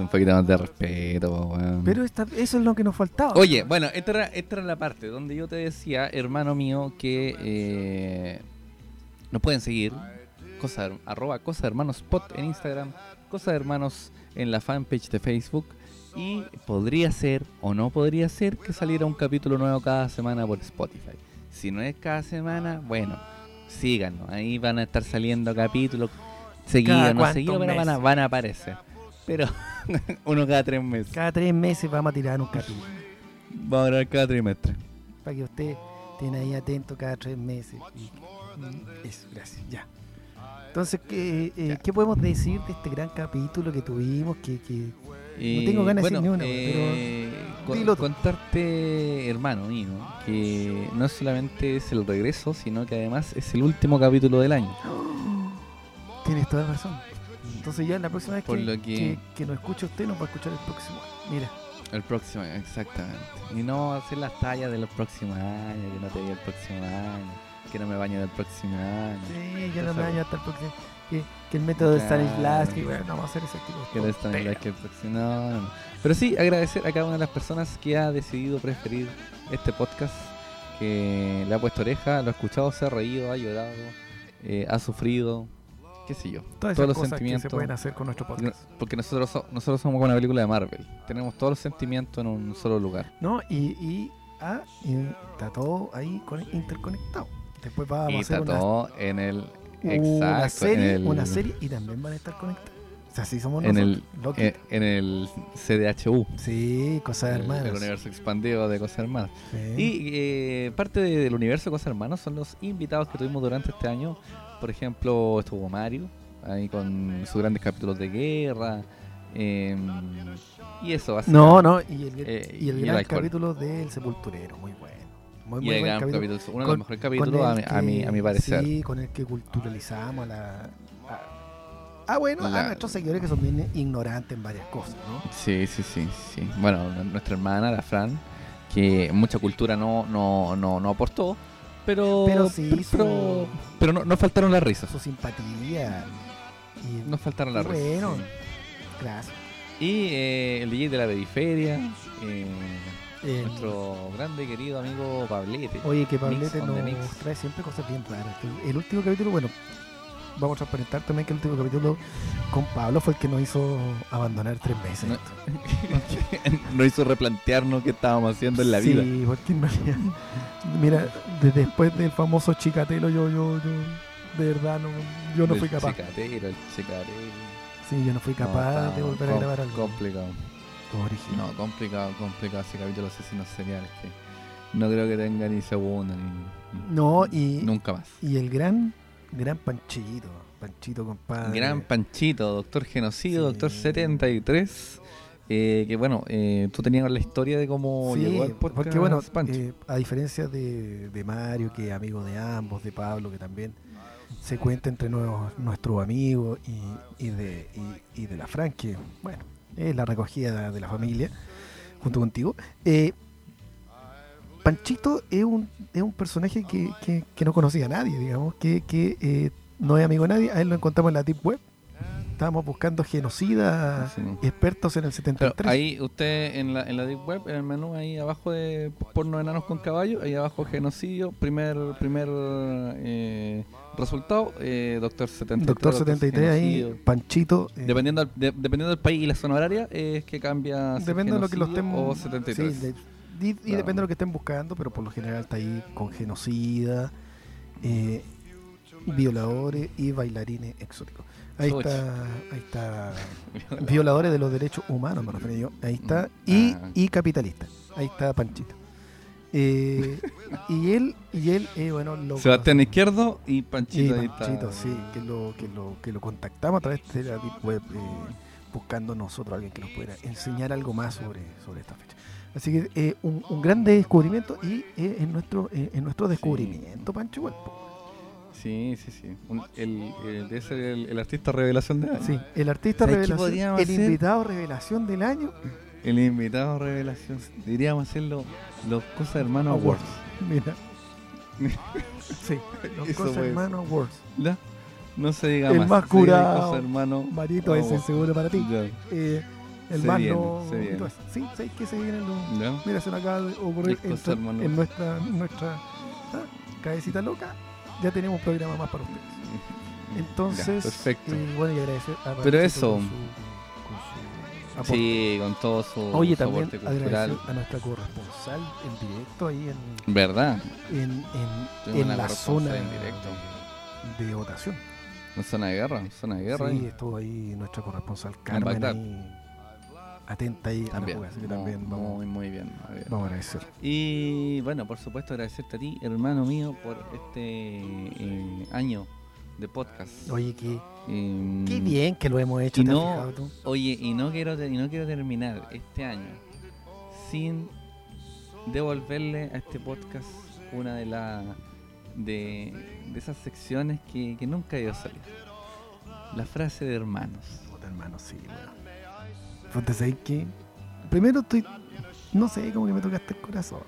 Un poquito más de respeto, weón. Pero esta- eso es lo que nos faltaba. Oye, bueno, esta era, esta era la parte donde yo te decía, hermano mío, que eh, nos pueden seguir. Cosa, arroba Cosa Hermanos Spot en Instagram, Cosa Hermanos en la fanpage de Facebook. Y podría ser o no podría ser que saliera un capítulo nuevo cada semana por Spotify. Si no es cada semana, bueno, síganos. Ahí van a estar saliendo capítulos seguidos, no seguidos, pero van a, van a aparecer. Pero uno cada tres meses. Cada tres meses vamos a tirar un capítulo. Vamos a grabar cada trimestre. Para que usted esté ahí atento cada tres meses. Mm, Eso, gracias. Ya. Entonces, ¿qué, eh, ¿qué podemos decir de este gran capítulo que tuvimos? Que, que Y, tengo ganas de bueno, decir ni una, eh, con- contarte, hermano mío, que no solamente es el regreso, sino que además es el último capítulo del año. tienes toda la razón. Entonces, ya la próxima vez Por que, lo que- que, que nos escuche usted, nos va a escuchar el próximo. año. Mira, El próximo año, exactamente. Y no hacer las tallas de los próximos años, que no te diga el próximo año, que no me baño del próximo año. sí, ya no me daño hasta el próximo. Que, que el método de Claro. Stanislavski, bueno, no vamos a hacer ese tipo de Que no tan tonteras. igual que el próximo. No, no, no. Pero sí, agradecer a cada una de las personas que ha decidido preferir este podcast, que le ha puesto oreja, lo ha escuchado, se ha reído, ha llorado, eh, ha sufrido, qué sé yo. Todas todos los cosas que sentimientos. se pueden hacer con nuestro podcast. porque nosotros, so- nosotros somos como una película de Marvel. Tenemos todos los sentimientos en un solo lugar. ¿No? Y, y, ah, y está todo ahí con- interconectado. Después vamos y a hacer está una, todo en el. una Exacto. serie, en el- una serie y también van a estar conectados. sea, así somos en el, nosotros. Loki. en, en el CDHU. sí, cosas el, hermanas. el universo expandido de Cosas Hermanas. Sí. Y eh, parte de- del universo de Cosas Hermanas son los invitados que tuvimos durante este año. Por ejemplo, estuvo Mario, ahí con sus grandes capítulos de guerra. eh, y eso, No, básicamente. no, y el, Eh, y el y el gran alcohol. capítulo del Sepulturero, muy bueno. Muy, Y muy el buen gran capítulo. capítulo, uno de los mejores capítulos a el mi, a mi, a mi que- parecer. Sí, con el que culturalizamos a la. a- ah, bueno, a nuestros seguidores que son bien ignorantes en varias cosas, ¿no? Sí, sí, sí, sí. Bueno, nuestra hermana, la Fran, que mucha cultura no, no, no, no aportó, pero Pero sí pero, hizo- pero, pero no, no faltaron las risas. Su simpatía. Y, No faltaron las risas. bueno, sí. gracias. Y eh, el DJ de la periferia, eh, El- nuestro grande y querido amigo Pablete. Oye, que Pablete nos trae siempre cosas bien raras. El, último capítulo, bueno, vamos a transparentar también que el último capítulo con Pablo fue el que nos hizo abandonar tres meses. No, no hizo replantearnos qué estábamos haciendo en la vida. Sí, porque en realidad, mira, de- después del famoso chicatelo, yo, yo, yo, de verdad, no, yo no El fui capaz. Chicatero, el chicatero. Sí, yo no fui capaz de volver a grabar algo Complicado. original. No, complicado, complicado ese capítulo de asesinos seriales que no creo que tenga ni segunda ni No, y, nunca más. y el gran, gran Panchito, Panchito compadre. Gran Panchito, Doctor Genocidio, Sí. Doctor 73. Eh, que bueno, eh, tú tenías la historia de cómo Sí, llegó al podcast porque bueno, eh, a diferencia de, de Mario, que es amigo de ambos, de Pablo, que también se cuenta entre nuevos- nuestros amigos y, y de, y, y de la Fran, que bueno, es la recogida de la familia, junto contigo. Eh, Panchito es un, es un personaje que, que- que no conocía a nadie, digamos, que, que eh, no es amigo de nadie, a él lo encontramos en la Deep Web. Estábamos buscando genocidas Sí. expertos en el Claro, 73. ahí usted en la, en la Deep Web, en el menú ahí abajo de porno enanos con caballo, ahí abajo genocidio, primer primer eh, resultado, eh, Doctor 73. Doctor 73 ahí. Panchito. eh, Dependiendo, del- de- dependiendo del país y la zona horaria, es que cambia. Depende de lo que lo estén genocidio O 73. sí, de- y, y Claro. depende de lo que estén buscando, pero por lo general está ahí con genocida, eh, violadores y bailarines exóticos. Ahí está, ahí está violadores de los derechos humanos, me refiero yo. Ahí está Mm, y, ah. y capitalista. Ahí está Panchito. Eh, y él y él eh, bueno lo Sebastián Izquierdo y Panchito. Panchito, sí, que lo, que lo, que lo contactamos a través de la Web, eh, buscando nosotros a alguien que nos pudiera enseñar algo más sobre, sobre esta fecha. Así que eh, un, un gran descubrimiento y en nuestro en nuestro descubrimiento, Pancho, igual, po. Sí, sí, sí. Un- el, el, el, el artista revelación de año. Sí, el artista ¿Sabes qué revelación, podríamos el hacer? invitado revelación del año, El invitado revelación. Diríamos hacerlo los Cosas Hermanos Awards. Mira. sí, los Eso cosas puede hermanos Awards. ¿Ya? No se diga El más. más curado. Cosas Hermanos Marito, ese es Awards. seguro para ti. Ya, Eh, el Se más viene, no. se viene. Sí, ¿sabes qué se vienen los, ya. Mira, se nos acaba de ocurrir hermano. en nuestra, nuestra ah, cabecita loca. Ya tenemos un programa más para ustedes. Entonces, Ya, perfecto. eh, bueno, y agradecer a Pero Panchito eso. con su- con su aporte. Sí, con todo su Oye, su también agradecer a nuestra corresponsal en directo ahí en, ¿Verdad? en, en, en una la zona en directo. de, de votación. En zona de guerra, zona de guerra. sí, ahí. estuvo ahí nuestra corresponsal Carmen Ahí, atenta ahí a la También. jugada, así que Muy- también vamos, muy, muy bien. muy bien. vamos a agradecer. Y bueno, por supuesto agradecerte a ti, hermano mío, por este eh, año de podcast. Oye, qué, Em, qué bien que lo hemos hecho, y ¿te has no- tú? Oye, y no quiero y no quiero terminar este año sin devolverle a este podcast una de las de, de esas secciones que, que nunca dio salir. La frase de hermanos. Puta, hermano, sí. Puta, ¿sabes qué? Primero estoy. No sé, como que me tocaste el corazón.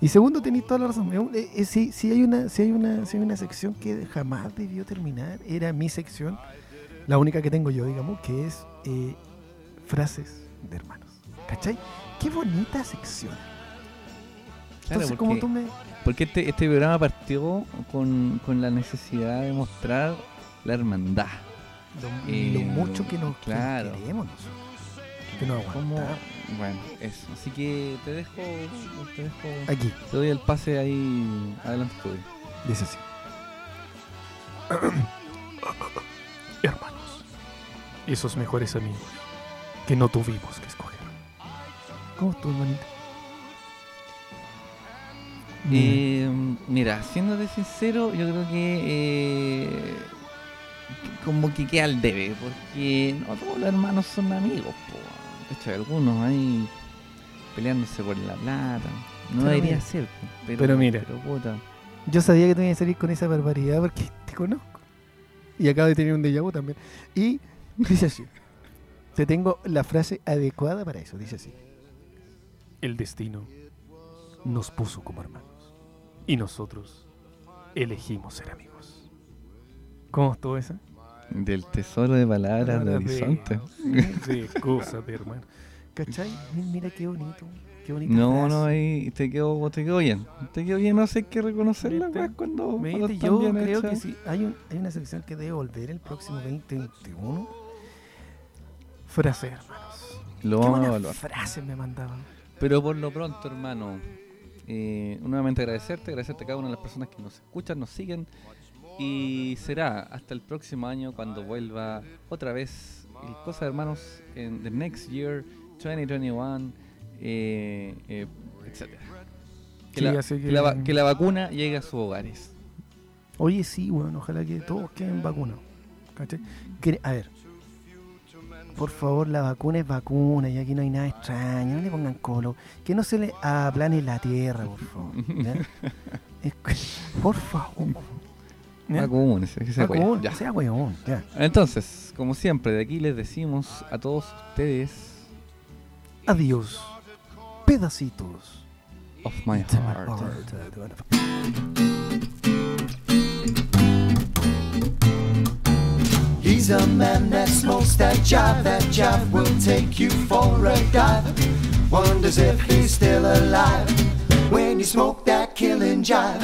Y segundo, tenéis toda la razón. Eh, eh, si, si hay una, si, hay una, si hay una sección que jamás debió terminar, era mi sección, la única que tengo yo, digamos, que es eh, frases de hermanos. ¿Cachai? Qué bonita sección. Claro, Entonces, como porque, tú me. porque este, este programa partió con, con la necesidad de mostrar la hermandad. Lo, Eh, lo mucho que nos que claro. queremos nosotros. Que nos ¿Cómo? aguantamos. Bueno, eso. Así que te dejo, te dejo, Aquí, te doy el pase ahí adelante tuyo. dice así. Hermanos, esos mejores amigos que no tuvimos que escoger. ¿Cómo estuvo, hermanito? Eh, mira, siéndote sincero, yo creo que eh, que como que queda al debe, porque no todos los hermanos son amigos, po. De hecho, hay algunos ahí peleándose por la plata. No Pero debería mira, ser, pero, pero mira. pero puta. Yo sabía que te ibas a salir con esa barbaridad porque te conozco. Y acabo de tener un déjà vu también. Y dice así. Te tengo la frase adecuada para eso. Dice así. El destino nos puso como hermanos y nosotros elegimos ser amigos. ¿Cómo estuvo esa? Del tesoro de palabras de horizonte. Sí, excúsate, hermano. ¿Cachai? Mi- Mira qué bonito. Qué bonito. No, no, ahí te quedó, te quedó bien. Te quedó bien, no sé, hay que reconocerla, ¿Viste? weón, cuando, cuando Viste, están yo bien creo que sí. Hay, un, hay una sección que debe volver el próximo 2021. Frase, hermanos. Lo Qué vamos a evaluar. frases me mandaban. Pero por lo pronto, hermano, eh, nuevamente agradecerte, agradecerte a cada una de las personas que nos escuchan, nos siguen. Y será hasta el próximo año cuando vuelva otra vez el Cosa de Hermanos en The Next Year, 2021, eh, eh, etc. Que, Sí, la, así que que- la va- que la vacuna llegue a sus hogares. Oye, sí, bueno, ojalá que todos queden vacunados. A ver. Por favor, la vacuna es vacuna y aquí no hay nada extraño. No le pongan colo. Que no se le aplane la tierra, por favor. por favor. ¿Ya? Vacúnese, que se puede. Vacuna, Ya. sea weón. Ya. Entonces, como siempre, de aquí les decimos a todos ustedes Adiós. Pedacitos. of my de my heart. heart. He's a man that smokes that jive. That jive will take you for a dive. Wonders if he's still alive when you smoke that killing jive.